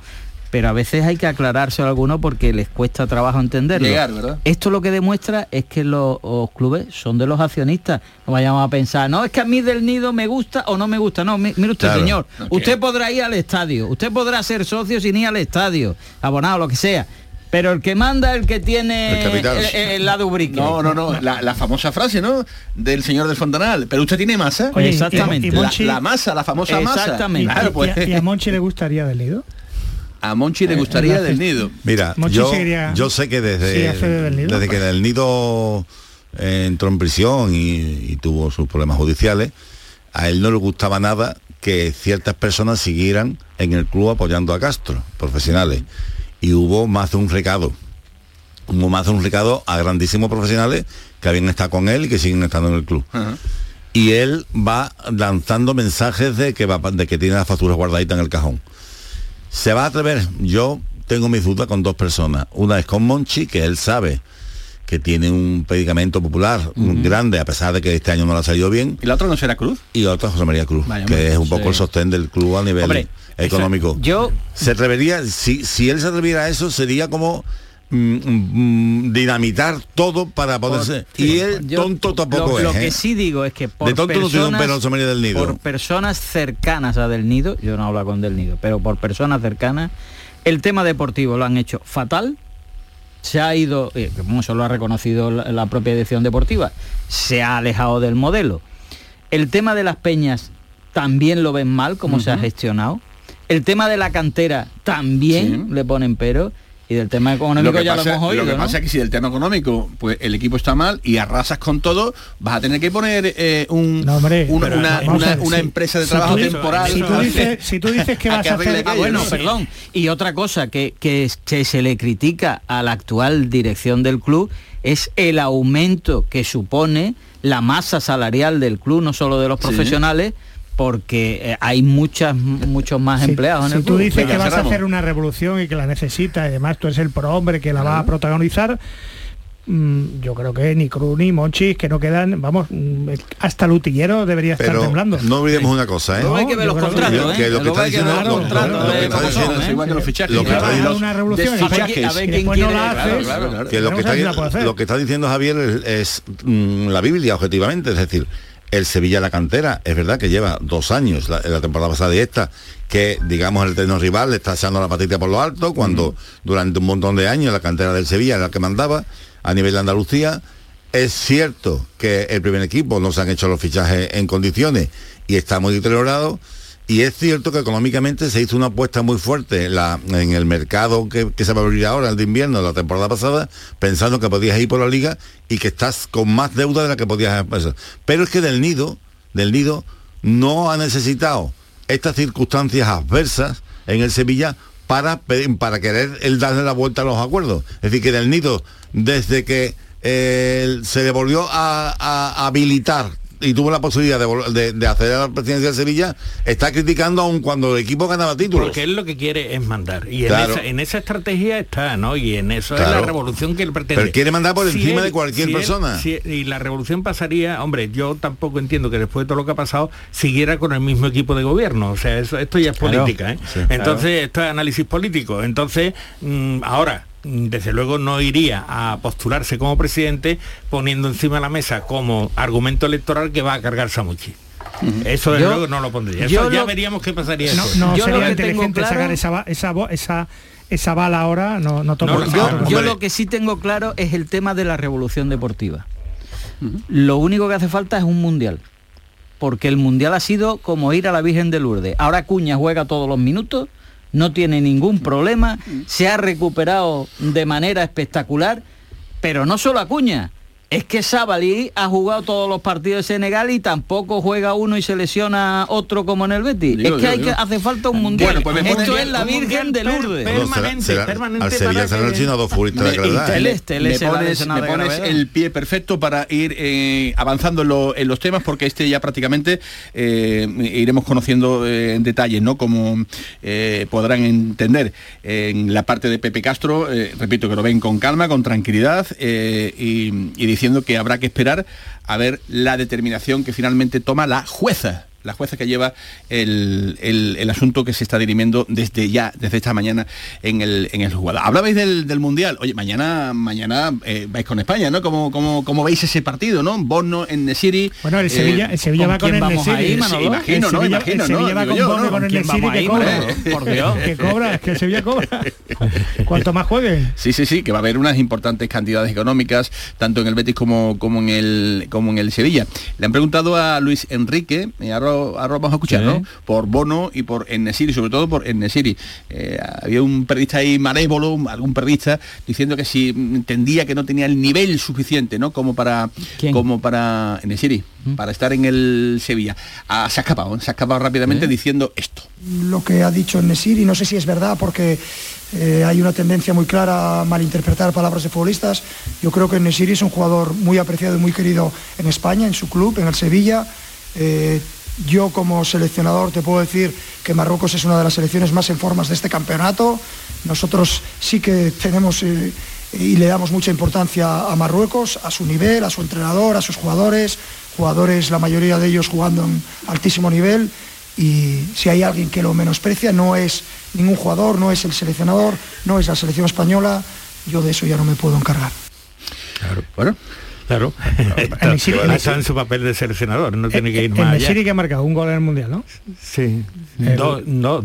pero a veces hay que aclararse a alguno porque les cuesta trabajo entenderlo. Llegar, ¿verdad? Esto lo que demuestra es que los, los clubes son de los accionistas. No vayamos a pensar, no, es que a mí del nido me gusta o no me gusta. No, mi- mire usted, Claro. señor, No, usted podrá ir al estadio, usted podrá ser socio sin ir al estadio, abonado, lo que sea. Pero el que manda, el que tiene El el, el lado brique. No, no, no, la, la famosa frase, ¿no? Del señor del Fontanal. Pero usted tiene masa. Oye, Exactamente. y La, Monchi- la masa, la famosa masa. Exactamente. Claro, ¿Y, pues. a, y a Monchi le gustaría del nido? A Monchi le gustaría Eh, del nido. Mira, yo, yo sé que desde, del nido. desde que el nido entró en prisión y, y tuvo sus problemas judiciales, a él no le gustaba nada que ciertas personas siguieran en el club apoyando a Castro, profesionales. Y hubo más de un recado. Hubo más de un recado a grandísimos profesionales que habían estado con él y que siguen estando en el club. Y él va lanzando mensajes de que, va, de que tiene las facturas guardaditas en el cajón. ¿Se va a atrever? Yo tengo mis dudas con dos personas. Una es con Monchi, que él sabe que tiene un predicamento popular muy grande, a pesar de que este año no le ha salido bien. ¿Y la otra no será Cruz? Y otra José María Cruz, Vaya, que hombre, es un poco sí. el sostén del club a nivel Hombre, económico. Yo Se atrevería, si, si él se atreviera a eso, sería como mm, mm, dinamitar todo para poderse. y Yo- tonto tampoco lo, es. lo ¿eh? que sí digo es que por De tonto no tiene un personas- del Nido. por personas cercanas a Del Nido, yo no hablo con Del Nido, pero por personas cercanas, el tema deportivo lo han hecho fatal. Se ha ido, eh, como eso lo ha reconocido la, la propia dirección deportiva, se ha alejado del modelo. El tema de las peñas también lo ven mal, como se ha gestionado. El tema de la cantera también le ponen pero. Y del tema económico Lo que, ya pasa, lo hemos oído. lo que ¿no? pasa es que si del tema económico, pues el equipo está mal y arrasas con todo, vas a tener que poner eh, un, No, hombre, un- pero una, vamos una- a ver, una si- empresa de si trabajo tú- temporal. si tú dices- si tú dices que a vas a arregle hacer- Ah, bueno, ¿no? perdón. Y otra cosa que, que, es- que se le critica a la actual dirección del club es el aumento que supone la masa salarial del club, no solo de los Sí. profesionales, porque eh, hay muchas muchos más Si- empleados en si el tú club. dices Venga, que vas a hacer una revolución y que la necesitas, y además tú eres el prohombre que la va a protagonizar, mm, yo creo que ni Cruz ni Monchis, que no quedan, vamos, mm, hasta el utillero debería estar Pero temblando. no olvidemos una cosa, ¿eh? Luego hay que ver los contratos, que ¿eh? lo que está diciendo los lo- contratos, que está diciendo-. Igual que los fichajes. lo que está diciendo- una revolución no la haces, que lo que, está, hacer. lo que está diciendo Javier es, es, mm, la Biblia, objetivamente, es decir, el Sevilla la cantera, es verdad que lleva dos años, la, la temporada pasada y esta, que digamos el terreno rival le está echando la patita por lo alto, cuando durante un montón de años la cantera del Sevilla era la que mandaba a nivel de Andalucía. Es cierto que el primer equipo no se han hecho los fichajes en condiciones y está muy deteriorado. Y es cierto que económicamente se hizo una apuesta muy fuerte en, el mercado que, se va a abrir ahora, el de invierno, la temporada pasada, pensando que podías ir por la liga y que estás con más deuda de la que podías. Pero es que del nido, del nido, no ha necesitado estas circunstancias adversas en el Sevilla para, querer el darle la vuelta a los acuerdos. Es decir, que del nido, desde que eh, se le volvió a habilitar y tuvo la posibilidad de, vol- de, de acceder a la presidencia de Sevilla, está criticando aun cuando el equipo ganaba títulos. Porque él lo que quiere es mandar. Y en, esa, en esa estrategia está, ¿no? Y en eso es la revolución que él pretende. Pero quiere mandar por encima de cualquier persona. si- y la revolución pasaría, hombre, yo tampoco entiendo que después de todo lo que ha pasado, siguiera con el mismo equipo de gobierno. O sea, eso, esto ya es Claro. política, ¿eh? Sí. Entonces, esto es análisis político. Entonces, mm, ahora, desde luego no iría a postularse como presidente poniendo encima de la mesa como argumento electoral que va a cargar Samuchi. Eso desde Yo- luego no lo pondría. Eso ya lo- veríamos qué pasaría. No, no sería inteligente sacar esa, esa, esa, esa bala ahora, no, no yo, bala. yo lo que sí tengo claro es el tema de la revolución deportiva. Lo único que hace falta es un mundial. Porque el mundial ha sido como ir a la Virgen de Lourdes. Ahora Cuña juega todos los minutos, no tiene ningún problema, se ha recuperado de manera espectacular, pero no solo Acuña. Es que Sabali ha jugado todos los partidos de Senegal y tampoco juega uno y se lesiona otro como en el Betis. Digo, es que hay que hace falta un mundial. Bueno, pues Esto es la Virgen de Lourdes. Bueno, será- será- al Sevilla se dos futbolistas de. ¿eh? Le va pones, el pie perfecto para ir eh, avanzando en, lo- en los temas porque este ya prácticamente eh, iremos conociendo eh, en detalles, ¿no? Como eh, podrán entender en la parte de Pepe Castro, eh, repito que lo ven con calma, con tranquilidad eh, y, y diciendo que habrá que esperar a ver la determinación que finalmente toma la jueza la jueza que lleva el, el- el asunto que se está dirimiendo desde ya, desde esta mañana en el, en el juzgado. Hablabais del, del Mundial. Oye, mañana mañana eh, vais con España, ¿no? ¿Cómo, cómo, cómo veis ese partido, no? Bono en Nesiri. Bueno, el Sevilla, el Sevilla va con el Nesiri. Imagino, ¿no? Imagino, el Sevilla va con Bono ¿no? con el ¿Quién Nesiri que ahí, cobra. Por Dios. Que cobra, es que el Sevilla cobra. Cuanto más jueguen. Sí, sí, sí, que va a haber unas importantes cantidades económicas, tanto en el Betis como, como, en, el, como en el Sevilla. Le han preguntado a Luis Enrique, y ahora, ahora vamos a escuchar, Sí. ¿no? Por Bono y por Enesiri, sobre todo por Enesiri. Eh, había un periodista ahí malévolo, algún periodista, diciendo que si entendía que no tenía el nivel suficiente, ¿no? Como para, como para Enesiri, para estar en el Sevilla. Ah, se ha escapado, ¿eh? se ha escapado rápidamente diciendo esto. lo que ha dicho Nesiri, no sé si es verdad porque eh, hay una tendencia muy clara a malinterpretar palabras de futbolistas. Yo creo que Nesiri es un jugador muy apreciado y muy querido en España, en su club, en el Sevilla. Eh, yo como seleccionador te puedo decir que Marruecos es una de las selecciones más en formas de este campeonato. Nosotros sí que tenemos eh, y le damos mucha importancia a Marruecos, a su nivel, a su entrenador, a sus jugadores, jugadores la mayoría de ellos jugando en altísimo nivel y si hay alguien que lo menosprecia no es ningún jugador, no es el seleccionador, no es la selección española, yo de eso ya no me puedo encargar. Claro. Bueno, claro. El el Está en su papel de seleccionador, no tiene que ir El más allá. Que ha marcado un gol en el Mundial, ¿no? Sí. El- Dos, no,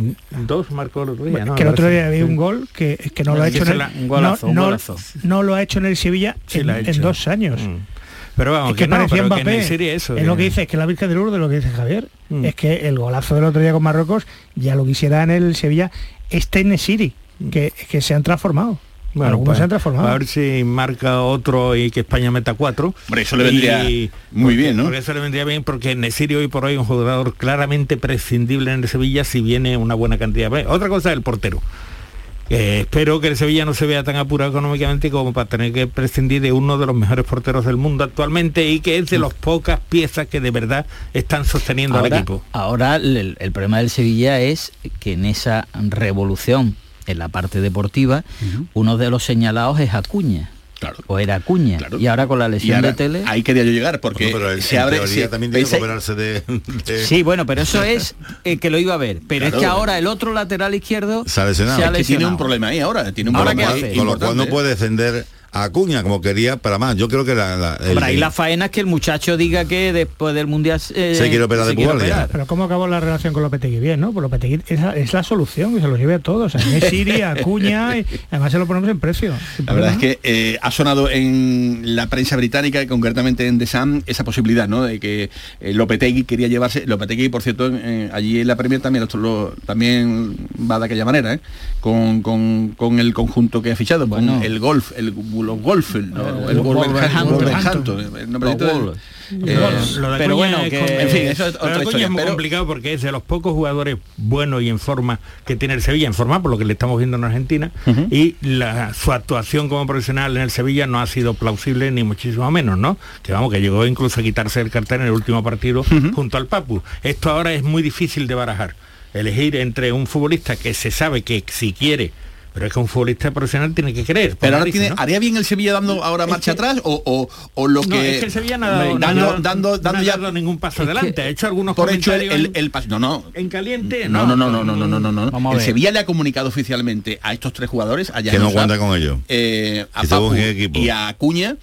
dos marcó el otro día, ¿no? que el otro día había un gol que, que no lo ha hecho en el, la- un golazo, no, un no- golazo. no lo ha hecho en el Sevilla Sí, en, en. Mm. dos años. Pero vamos, es que, que no, parecía pero que Mbappé. Eso, es lo que dice, es que la Virgen de Lourdes, lo que dice Javier, Mm. es que el golazo del otro día con Marruecos ya lo quisiera en el Sevilla este Nesiri, que, que se han transformado. Bueno, Algunos pues, se han transformado. a ver si marca otro y que España meta cuatro. Hombre, eso le vendría muy porque- bien, ¿no? Porque eso le vendría bien porque Nesiri hoy por hoy es un jugador claramente prescindible en el Sevilla si viene una buena cantidad. Otra cosa es el portero. Eh, espero que el Sevilla no se vea tan apurado económicamente como para tener que prescindir de uno de los mejores porteros del mundo actualmente y que es de las pocas piezas que de verdad están sosteniendo al equipo. ahora el, el problema del Sevilla es que en esa revolución en la parte deportiva, uno de los señalados es Acuña. O era Acuña. Y ahora con la lesión ahora, de Tele. ahí quería yo llegar porque Bueno, pero él, se en abre teoría se- también tiene ¿veis que operarse de, de- Sí, bueno, pero eso es eh, que lo iba a ver. Pero es que ahora el otro lateral izquierdo Se ha lesionado. se ha Es que tiene un problema ahí ahora, tiene un Ahora, problema ¿qué ahí con lo cual no puede descender a Acuña como quería para más. Yo creo que la, la- el- Hombre, ahí la faena es que el muchacho diga que después del mundial eh, Se quiere operar de quiere operar. Pero ¿cómo acabó la relación con Lopetegui? Bien, ¿no? Pues Lopetegui es la, es la solución, que se los lleve a todos. A Nesiri, a Acuña, y además se lo ponemos en precio. La verdad es que eh, ha sonado en la prensa británica, y concretamente en The Sun, esa posibilidad, ¿no? De que eh, Lopetegui quería llevarse. Lopetegui, por cierto, eh, allí en la Premier también, lo- lo- también va de aquella manera, ¿eh? Con, con- con el conjunto que ha fichado, Bueno. con el golf, el los Wolf, el, el Wolverhampton. El nombrecito del- eh, Lo de pero bueno, es que, com- en fin, eso es otra historia. muy pero- complicado porque es de los pocos jugadores buenos y en forma que tiene el Sevilla, en forma por lo que le estamos viendo en Argentina, y la, su actuación como profesional en el Sevilla no ha sido plausible ni muchísimo menos, ¿no? Que vamos, que llegó incluso a quitarse el cartel en el último partido junto al Papu. Esto ahora es muy difícil de barajar. Elegir entre un futbolista que se sabe que si quiere, pero es que un futbolista profesional tiene que creer. Pero ahora tiene, ¿haría bien el Sevilla dando ahora marcha atrás o, o, lo que... No, es que el Sevilla no ha dado, dando, dando, dando ningún paso adelante. Ha hecho algunos por comentarios... Hecho el, el, no, no. ¿En caliente? No, no, no, no, no, no, no. no, El Sevilla le ha comunicado oficialmente a estos tres jugadores, allá Que no cuenta con ellos. Eh, a Papu y a Acuña,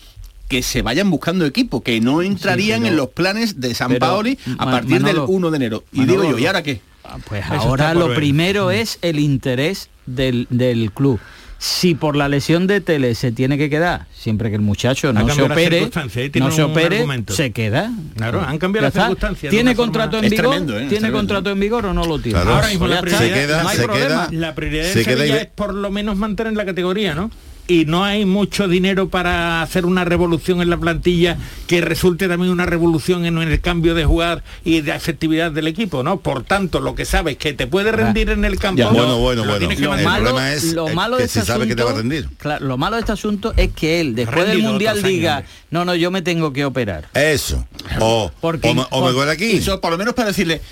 que se vayan buscando equipo, que no entrarían en los planes de San pero, Paoli a partir del 1 de enero. Y digo yo, ¿y ahora qué? Ah, pues ahora lo primero mm. es el interés del, del club. Si por la lesión de Tele se tiene que quedar, siempre que el muchacho no se opere, no se opere, argumento. se queda. Claro, han cambiado las circunstancias ¿Tiene contrato forma- en vigor? tremendo, ¿eh? ¿Tiene contrato en vigor o no lo tiene? Claro. Ahora mismo Pues la prioridad, Se queda- no hay se problema. queda- la prioridad Sevilla y es por lo menos mantener la categoría, ¿no? Y no hay mucho dinero para hacer una revolución en la plantilla que resulte también una revolución en el cambio de jugar y de efectividad del equipo, ¿no? Por tanto, lo que sabes que te puede rendir en el campo. Ya. Bueno, bueno, lo bueno. tienes que Lo malo, problema es, lo malo que de si este sabe que te va a asunto- rendir. Claro, lo malo de este asunto es que él, después del mundial, diga, no, no, yo me tengo que operar. Eso. O, Porque- o, me- o me duele aquí. Eso por lo menos para decirle,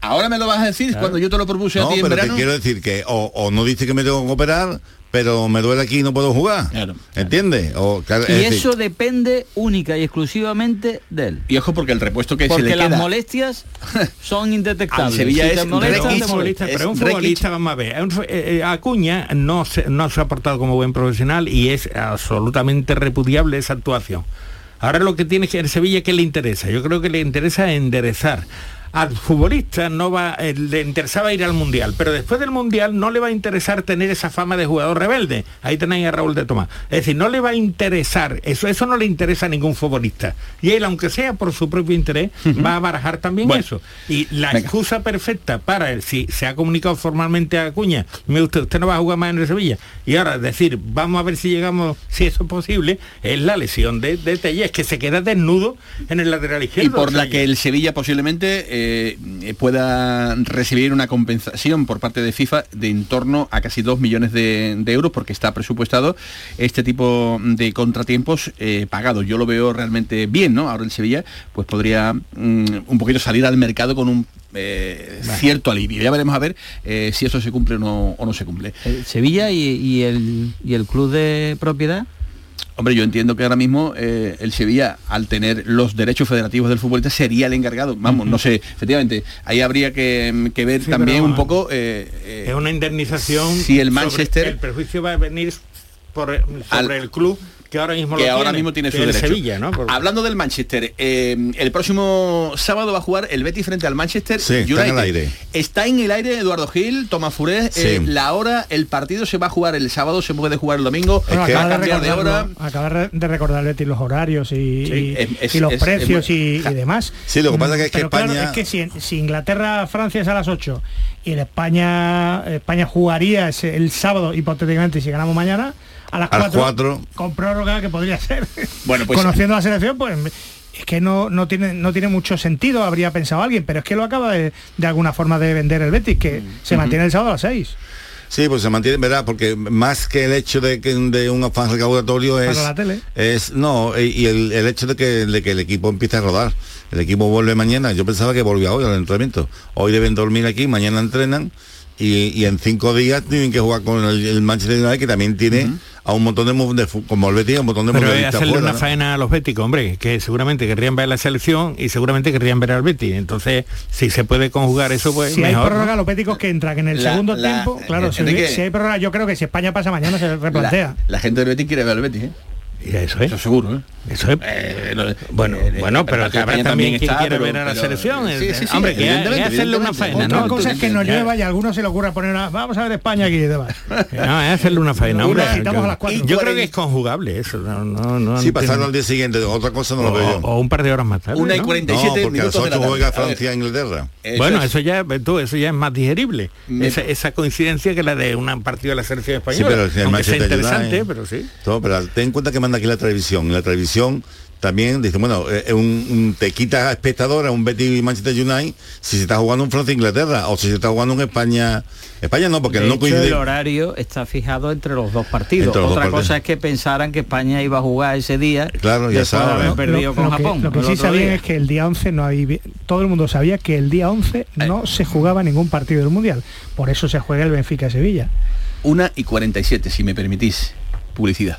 ahora me lo vas a decir cuando yo te lo propuse a ti en pero te quiero decir que o, o no dice que me tengo que operar, pero me duele aquí y no puedo jugar. Claro. ¿Entiendes? Claro, Y decir, eso depende única y exclusivamente de él. Y ojo porque el repuesto que se Porque le las queda molestias son indetectables. Al Sevilla Si es pero es un futbolista, vamos a ver, un eh, eh, Acuña no se, no se ha portado como buen profesional y es absolutamente repudiable esa actuación. Ahora lo que tiene que el Sevilla que le interesa, yo creo que le interesa enderezar. Al futbolista no va, eh, le interesaba ir al mundial, pero después del mundial no le va a interesar tener esa fama de jugador rebelde. Ahí tenéis a Raúl de Tomás. Es decir, no le va a interesar, eso, eso no le interesa a ningún futbolista. Y él, aunque sea por su propio interés, va a barajar también Bueno. eso. Y la Venga. excusa perfecta para él, si se ha comunicado formalmente a Acuña, me usted, usted no va a jugar más en el Sevilla. Y ahora decir, vamos a ver si llegamos, si eso es posible, es la lesión de, de Telles, que se queda desnudo en el lateral izquierdo. y por O sea, la que el Sevilla posiblemente eh, eh, pueda recibir una compensación por parte de FIFA de en torno a casi 2 millones de, de euros porque está presupuestado este tipo de contratiempos eh, pagados. Yo lo veo realmente bien, ¿no? Ahora el Sevilla pues podría mm, un poquito salir al mercado con un eh, cierto alivio. Ya veremos a ver si eso se cumple o no, o no se cumple. Sevilla y, y el, y el club de propiedad. Hombre, yo entiendo que ahora mismo eh, el Sevilla, al tener los derechos federativos del futbolista, sería el encargado. Vamos, no sé, efectivamente, ahí habría que, que ver Sí, también un poco... eh, eh, es una indemnización. si el Manchester- el perjuicio va a venir por, sobre Al- el club que ahora mismo que lo ahora tiene, mismo tiene que su el derecho. Sevilla, ¿no? Por- Hablando del Manchester, eh, el próximo sábado va a jugar el Betis frente al Manchester Sí, está en United. el aire. Está en el aire Eduardo Gil, Tomás Furé, eh, Sí. la hora, el partido se va a jugar el sábado, se puede jugar el domingo, Bueno, va a acaba de cambiar de hora. acaba de recordar Leti los horarios y, Sí, y- es- es- y los es- precios es- y, y demás. Sí, lo que pasa que es que Pero claro, España- es que si, si Inglaterra Francia es a las 8 y el España España jugaría ese- el sábado hipotéticamente si ganamos mañana a las A las 4, cuatro. con prórroga que podría ser. Bueno, pues- conociendo la selección pues es que no, no tiene no tiene mucho sentido, habría pensado alguien, pero es que lo acaba de, de alguna forma de vender el Betis, que se mantiene el sábado a las 6. Sí, pues se mantiene, ¿verdad? Porque más que el hecho de que de un afán recaudatorio es, Para la tele. es no, y y el, el hecho de que, de que el equipo empiece a rodar. El equipo vuelve mañana, yo pensaba que volvía hoy al entrenamiento. Hoy deben dormir aquí, mañana entrenan y, y en cinco días tienen que jugar con el, el Manchester United que también tiene a un montón de, de como el Betis, un montón de Pero hacerle fuera, una ¿no? faena a los béticos, hombre, que seguramente querrían ver la selección y seguramente querrían ver al Betis. Entonces, si se puede conjugar eso, pues si hay mejor. prórroga, ¿no? los péticos que entran en el La- segundo la- tiempo, claro, si, Enrique- si hay prórroga, yo creo que si España pasa mañana se replantea. La, la gente del Betis quiere ver al Betis, ¿eh? Eso es. Eso seguro, ¿eh? Eso es. bueno, bueno, pero que habrá también quien quiere ver a la selección. Sí, sí, sí, Hombre, que hacerle una faena, Otra ¿no? cosa es que nos Ya. lleva y a algunos se le ocurra poner una... Vamos a ver España aquí y demás. No, es hacerle una faena, hombre. Yo, a las cuatro. yo creo que es conjugable eso. No, no, no Sí, pasarlo al día siguiente, otra cosa no lo o, veo yo. o un par de horas más tarde. Una y ¿no? 47 No, porque a las minutos de la ocho juega tarde. Francia e Inglaterra. Bueno, es. eso ya, tú, eso ya es más digerible. Esa, coincidencia que la de un partido de la selección Sí, española. pero aunque sea Manchester interesante, pero sí. Pero ten en cuenta que manda aquí la televisión. La televisión también dice, bueno, eh, un, un- te quita espectador a un Betis y Manchester United si se está jugando un Francia e Inglaterra o si se está jugando un España. España no, porque De no hecho, coincide. el horario está fijado entre los dos partidos. Dos Otra cosa partidos. es que pensaran que España iba a jugar ese día. Claro, ya saben. haber perdido con lo Japón. Que, lo que sí sabían día. es que el día 11 no hay... Todo el mundo sabía que el día 11 no se jugaba ningún partido del Mundial. Por eso se juega el Benfica-Sevilla. Una y 47, si me permitís. Publicidad.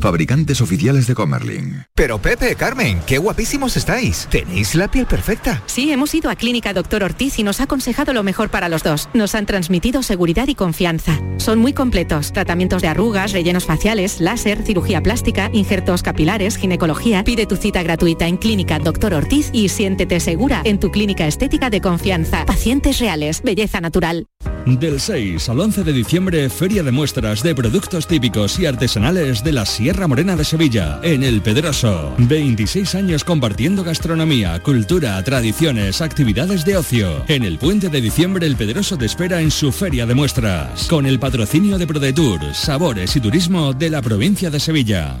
Fabricantes oficiales de Comerlin. Pero Pepe, Carmen, qué guapísimos estáis. Tenéis la piel perfecta. Sí, hemos ido a Clínica Doctor Ortiz y nos ha aconsejado lo mejor para los dos. Nos han transmitido seguridad y confianza. Son muy completos. Tratamientos de arrugas, rellenos faciales, láser, cirugía plástica, injertos capilares, ginecología. Pide tu cita gratuita en Clínica Doctor Ortiz y siéntete segura en tu clínica estética de confianza. Pacientes reales, belleza natural. Del 6 al 11 de diciembre, Feria de Muestras de Productos Típicos y Artesanales de la Sierra Morena de Sevilla, en El Pedroso. 26 años compartiendo gastronomía, cultura, tradiciones, actividades de ocio. En el puente de diciembre, El Pedroso te espera en su Feria de Muestras, con el patrocinio de ProDetour, Sabores y Turismo de la provincia de Sevilla.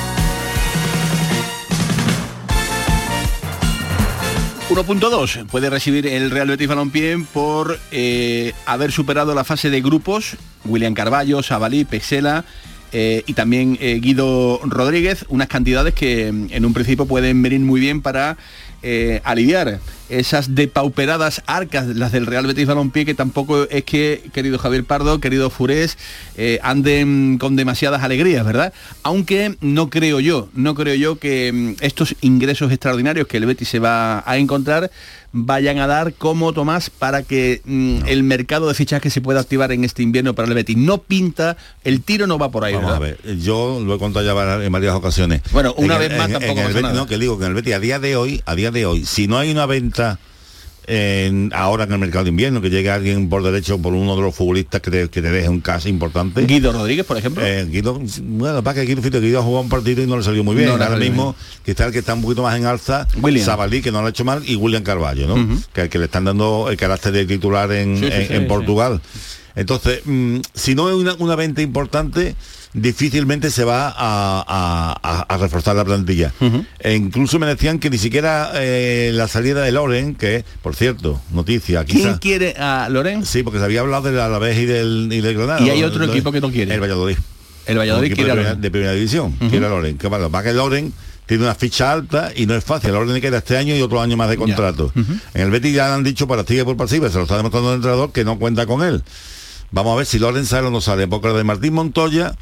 ...1.2 puede recibir el Real Betis Balompié por eh, haber superado la fase de grupos. William Carballo, Sabalí, Pexela eh, y también eh, Guido Rodríguez, unas cantidades que mm, en un principio pueden venir muy bien para eh, aliviar esas depauperadas arcas, las del Real Betis Balompié, que tampoco es que, querido Javier Pardo, querido Furés, eh, anden con demasiadas alegrías, ¿verdad? Aunque no creo yo, no creo yo que mm, estos ingresos extraordinarios que el Betis se va a encontrar vayan a dar como Tomás para que mm, el mercado de fichajes se pueda activar en este invierno para el Betis. No pinta, el tiro no va por ahí, Vamos a ver, yo lo he contado ya en varias ocasiones. Bueno, una En vez el- más en- tampoco en el pasa Betis, nada. No, que digo que en el Betis a día de hoy, a día de hoy, si no hay una venta en- ahora en el mercado de invierno, que llegue alguien por derecho por uno de los futbolistas que te, que te deje un caso importante. Guido Rodríguez, por ejemplo. Eh, Guido, bueno, para que Guido, Guido ha jugado un partido y no le salió muy bien. No Ahora mismo, que está el que está un poquito más en alza, William. Sabalí, que no lo ha hecho mal, y William Carballo, ¿no? Ujú. que, que le están dando el carácter de titular en, Sí, sí, en- sí, en sí. Portugal. Entonces, mm, si no es una, una venta importante, difícilmente se va a, a- a- a reforzar la plantilla. E incluso me decían que ni siquiera eh, la salida de Loren, que por cierto, noticia, ¿Quién quizá. quiere a Loren? Sí, porque se había hablado del Alavés y del, y del Granada. Y hay otro equipo que no quiere. El Valladolid. El Valladolid quiere a de, primera, Loren. de primera división. Ujú. Quiere a Loren. Que bueno, va que Loren tiene una ficha alta y no es fácil. Loren le queda este año y otro año más de contrato. En el Betis ya han dicho para y por pasiva, se lo está demostrando el entrenador que no cuenta con él. Vamos a ver si Loren sale o no sale. Porque lo de Martín Montoya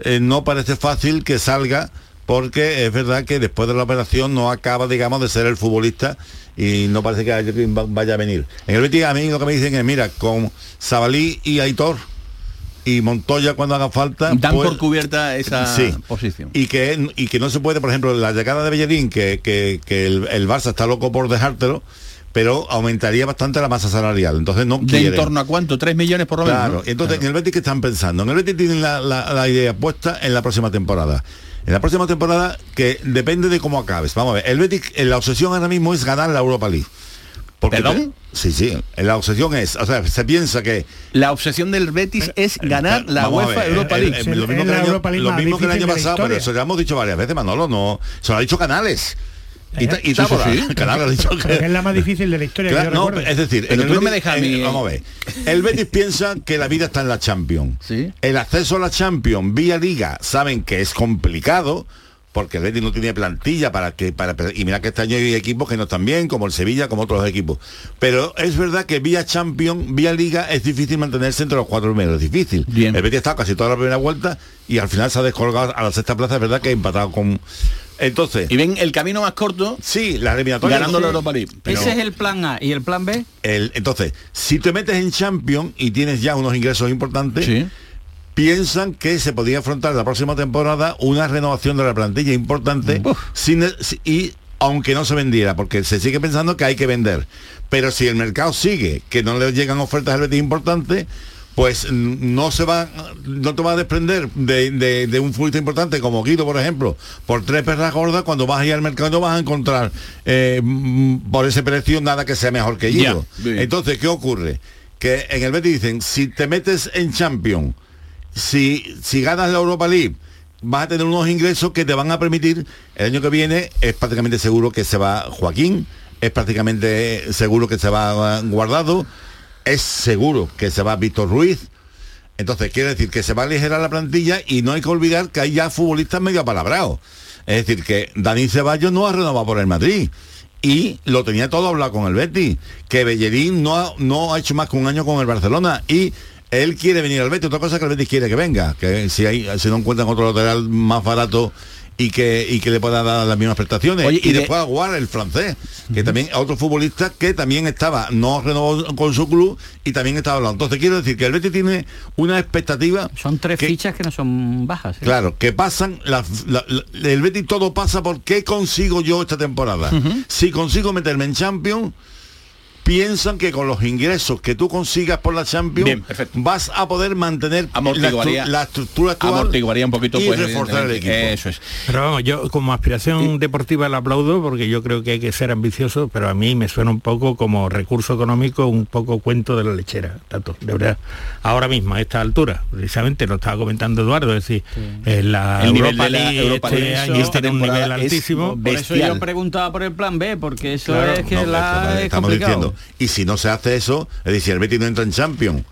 eh, no parece fácil que salga porque es verdad que después de la operación no acaba, digamos, de ser el futbolista y no parece que vaya a venir. En el Betis a mí lo que me dicen es, mira, con Sabalí y Aitor, y Montoya cuando haga falta. Dan pues- por cubierta esa Sí. posición. y que y que no se puede, por ejemplo, la llegada de Bellerín, que, que, que el, el Barça está loco por dejártelo, pero aumentaría bastante la masa salarial. Entonces no ¿De quieren. en torno a cuánto? ¿Tres millones por lo menos? Claro, ¿no? entonces en el Betis que están pensando, en el Betis tienen la, la- la idea puesta en la próxima temporada. En la próxima temporada que depende de cómo acabes. Vamos a ver, el Betis, eh, la obsesión ahora mismo es ganar la Europa League. Porque ¿Perdón? te- sí, sí, la obsesión es, o sea, se piensa que La obsesión del Betis es ganar la Vamos a UEFA ver, Europa el- League. el- lo mismo que el año, lo mismo que el año pasado, pero eso ya hemos dicho varias veces, Manolo, no, se lo ha dicho Canales. Y, Sí, dicho que- es la más difícil de la historia Claro, que yo no, recuerdo. es decir, Pero en tú el no me Betis- a mí- Vamos a ver. El Betis piensa que la vida está en la Champions. El acceso a la Champions vía Liga saben que es complicado porque el Betis no tiene plantilla para que para y mira que este año hay equipos que no están bien como el Sevilla como otros equipos. Pero es verdad que vía Champions vía Liga es difícil mantenerse entre los cuatro primeros es difícil. El Betis ha estado casi toda la primera vuelta y al final se ha descolgado a la sexta plaza es verdad que ha empatado con entonces y ven el camino más corto sí la eliminatoria ganando la sí. Europa League Pero- Ese es el plan A. ¿Y el plan B? el- entonces, si te metes en Champions y tienes ya unos ingresos importantes, piensan que se podría afrontar la próxima temporada una renovación de la plantilla importante sin- si- y aunque no se vendiera, porque se sigue pensando que hay que vender. Pero si el mercado sigue, que no le llegan ofertas al Betis importantes, pues no se va, no te va a desprender de, de- de un futbolista importante como Guido, por ejemplo, por tres perras gordas, cuando vas a ir al mercado no vas a encontrar eh, por ese precio nada que sea mejor que Guido. Entonces, ¿qué ocurre? Que en el Betis dicen, si te metes en Champions, si, si ganas la Europa League, vas a tener unos ingresos que te van a permitir, el año que viene es prácticamente seguro que se va Joaquín, es prácticamente seguro que se va Guardado, es seguro que se va Víctor Ruiz. Entonces quiere decir que se va a aligerar la plantilla y no hay que olvidar que hay ya futbolistas medio apalabrados. Es decir, que Dani Ceballos no ha renovado por el Madrid. Y lo tenía todo hablado con el Betis. Que Bellerín no ha, no ha hecho más que un año con el Barcelona. Y él quiere venir al Betis. Otra cosa que el Betis quiere que venga. Que si, hay, si no encuentran otro lateral más barato y que, y que le pueda dar las mismas prestaciones. Oye, y, y de- después Aguar, el francés, que también otro futbolista que también estaba, no renovó con su club y también estaba hablando. Entonces quiero decir que el Betis tiene una expectativa. Son tres fichas que no son bajas. ¿eh? Claro, que pasan, la- la- la- el Betis todo pasa por qué consigo yo esta temporada. Si consigo meterme en Champions, piensan que con los ingresos que tú consigas por la Champions Bien, vas a poder mantener la, la estructura actual amortiguaría un poquito, y pues, reforzar el equipo. Eso es. Pero vamos, yo como aspiración deportiva la aplaudo porque yo creo que hay que ser ambicioso, pero a mí me suena un poco como recurso económico, un poco cuento de la lechera, tanto, de verdad. Ahora mismo, a esta altura, precisamente lo estaba comentando Eduardo, es decir, eh, la El nivel de la League Europa este League año esta tiene un nivel temporada es altísimo. Por eso yo preguntaba por el plan B, porque eso Claro, es que no, la es estamos complicado. diciendo. Y si no se hace eso, es decir, el Betis no entra en Champions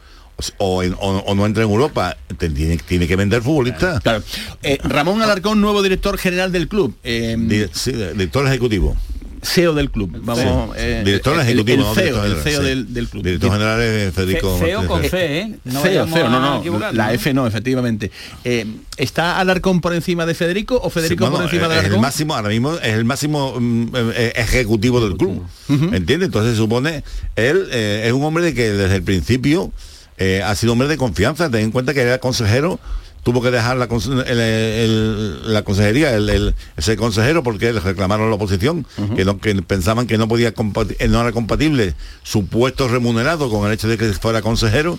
o, en- o- o no entra en Europa, tiene, tiene que vender futbolistas. Claro. Eh, Ramón Alarcón, nuevo director general del club. Eh, Di- sí, director ejecutivo. CEO del club. Vamos, Sí. eh, director el- ejecutivo, el, no CEO, director el general, CEO sí. del, del club. Director general es Federico. CEO con. C, ¿eh? No CEO, CEO, no, no, la ¿no? F no, efectivamente. Eh, ¿Está Alarcón por encima de Federico o Federico Sí, bueno, por encima de es el Alarcón? máximo, ahora mismo es el máximo mm, eh, ejecutivo del club. ¿Entiendes? Entonces se supone, él eh, es un hombre de que desde el principio eh, ha sido hombre de confianza. Ten en cuenta que era consejero, tuvo que dejar la, el- el- la consejería, el, ese consejero, porque le reclamaron la oposición, que, no, que pensaban que no podía eh, no era compatible su puesto remunerado con el hecho de que fuera consejero.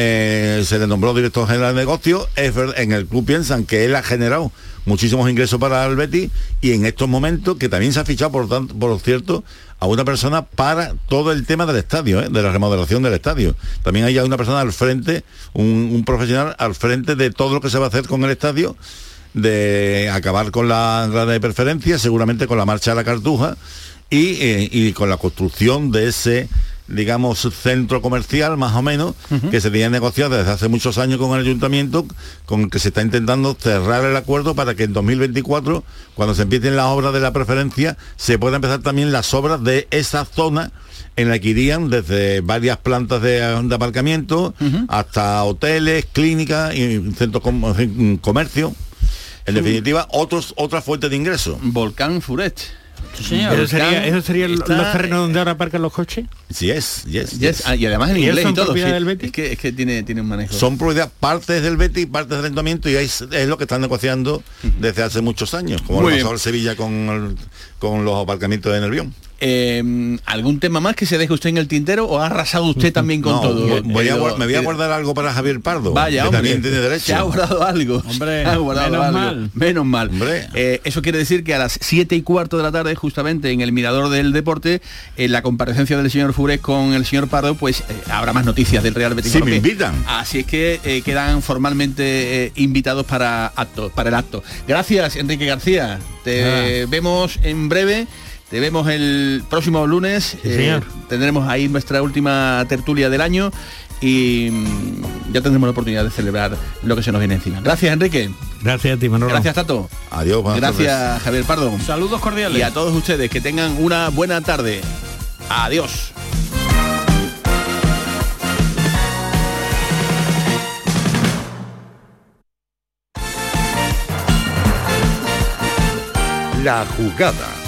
Eh, se le nombró director general de negocio. Es ver- en el club piensan que él ha generado muchísimos ingresos para el Betis y en estos momentos que también se ha fichado, por tanto, por cierto, a una persona para todo el tema del estadio, ¿eh? de la remodelación del estadio. También hay una persona al frente, un, profesional al frente de todo lo que se va a hacer con el estadio, de acabar con la grada de preferencia, seguramente con la marcha a la cartuja y, eh, y con la construcción de ese digamos, centro comercial más o menos, que se tenía negociado desde hace muchos años con el ayuntamiento, con el que se está intentando cerrar el acuerdo para que en 2024, cuando se empiecen las obras de la preferencia, se pueda empezar también las obras de esa zona en la que irían desde varias plantas de, de aparcamiento hasta hoteles, clínicas y centros com- comercio. En definitiva, otros, otra fuente de ingresos. Volcán Furet. ¿Eso sería, ¿Eso sería está- los terrenos donde ahora aparcan los coches? Yes, yes, Yes, ah, y además en ¿Y inglés son y todo. propiedad sí. del Betis? Es que, es que tiene, tiene un manejo. Son propiedad partes del Betis, partes del ayuntamiento y es, es lo que están negociando desde hace muchos años, como Muy lo bien. pasó Sevilla con, el- con los aparcamientos de Nervión. Eh, ¿Algún tema más que se deje usted en el tintero o ha arrasado usted también con No, todo? voy- a me voy a eh, guardar algo para Javier Pardo, Vaya, que hombre, también tiene derecho. Se ha guardado algo. Hombre, ha guardado menos algo. mal. Menos mal. Eh, eso quiere decir que a las 7 y cuarto de la tarde, justamente en el Mirador del Deporte, en la comparecencia del señor Fures con el señor Pardo, pues eh, habrá más noticias del Real Betis. Sí, me invitan. Así es que eh, quedan formalmente eh, invitados para acto, para el acto. Gracias, Enrique García. Te vemos en breve. Te vemos el próximo lunes. Eh, señor. tendremos ahí nuestra última tertulia del año y mm, ya tendremos la oportunidad de celebrar lo que se nos viene encima. Gracias, Enrique. Gracias a ti, Manolo. Gracias, Tato. Adiós. Gracias, tardes. Javier Pardo. Saludos cordiales. Y a todos ustedes que tengan una buena tarde. Adiós. La jugada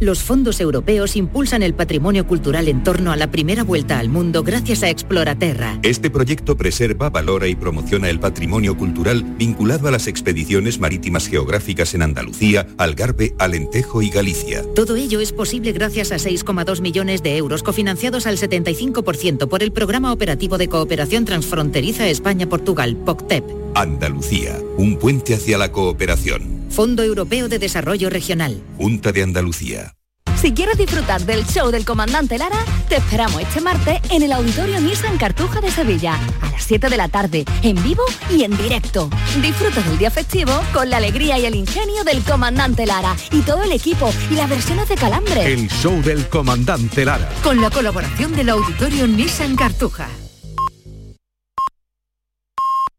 Los fondos europeos impulsan el patrimonio cultural en torno a la primera vuelta al mundo gracias a Exploraterra. Este proyecto preserva, valora y promociona el patrimonio cultural vinculado a las expediciones marítimas geográficas en Andalucía, Algarve, Alentejo y Galicia. Todo ello es posible gracias a 6,2 millones de euros cofinanciados al 75% por el Programa Operativo de Cooperación Transfronteriza España-Portugal, POCTEP. Andalucía, un puente hacia la cooperación. Fondo Europeo de Desarrollo Regional. Junta de Andalucía. Si quieres disfrutar del show del comandante Lara, te esperamos este martes en el Auditorio Nissan Cartuja de Sevilla, a las 7 de la tarde, en vivo y en directo. Disfruta del día festivo con la alegría y el ingenio del comandante Lara y todo el equipo y las versiones de Calambre. El show del comandante Lara. Con la colaboración del Auditorio Nissan Cartuja.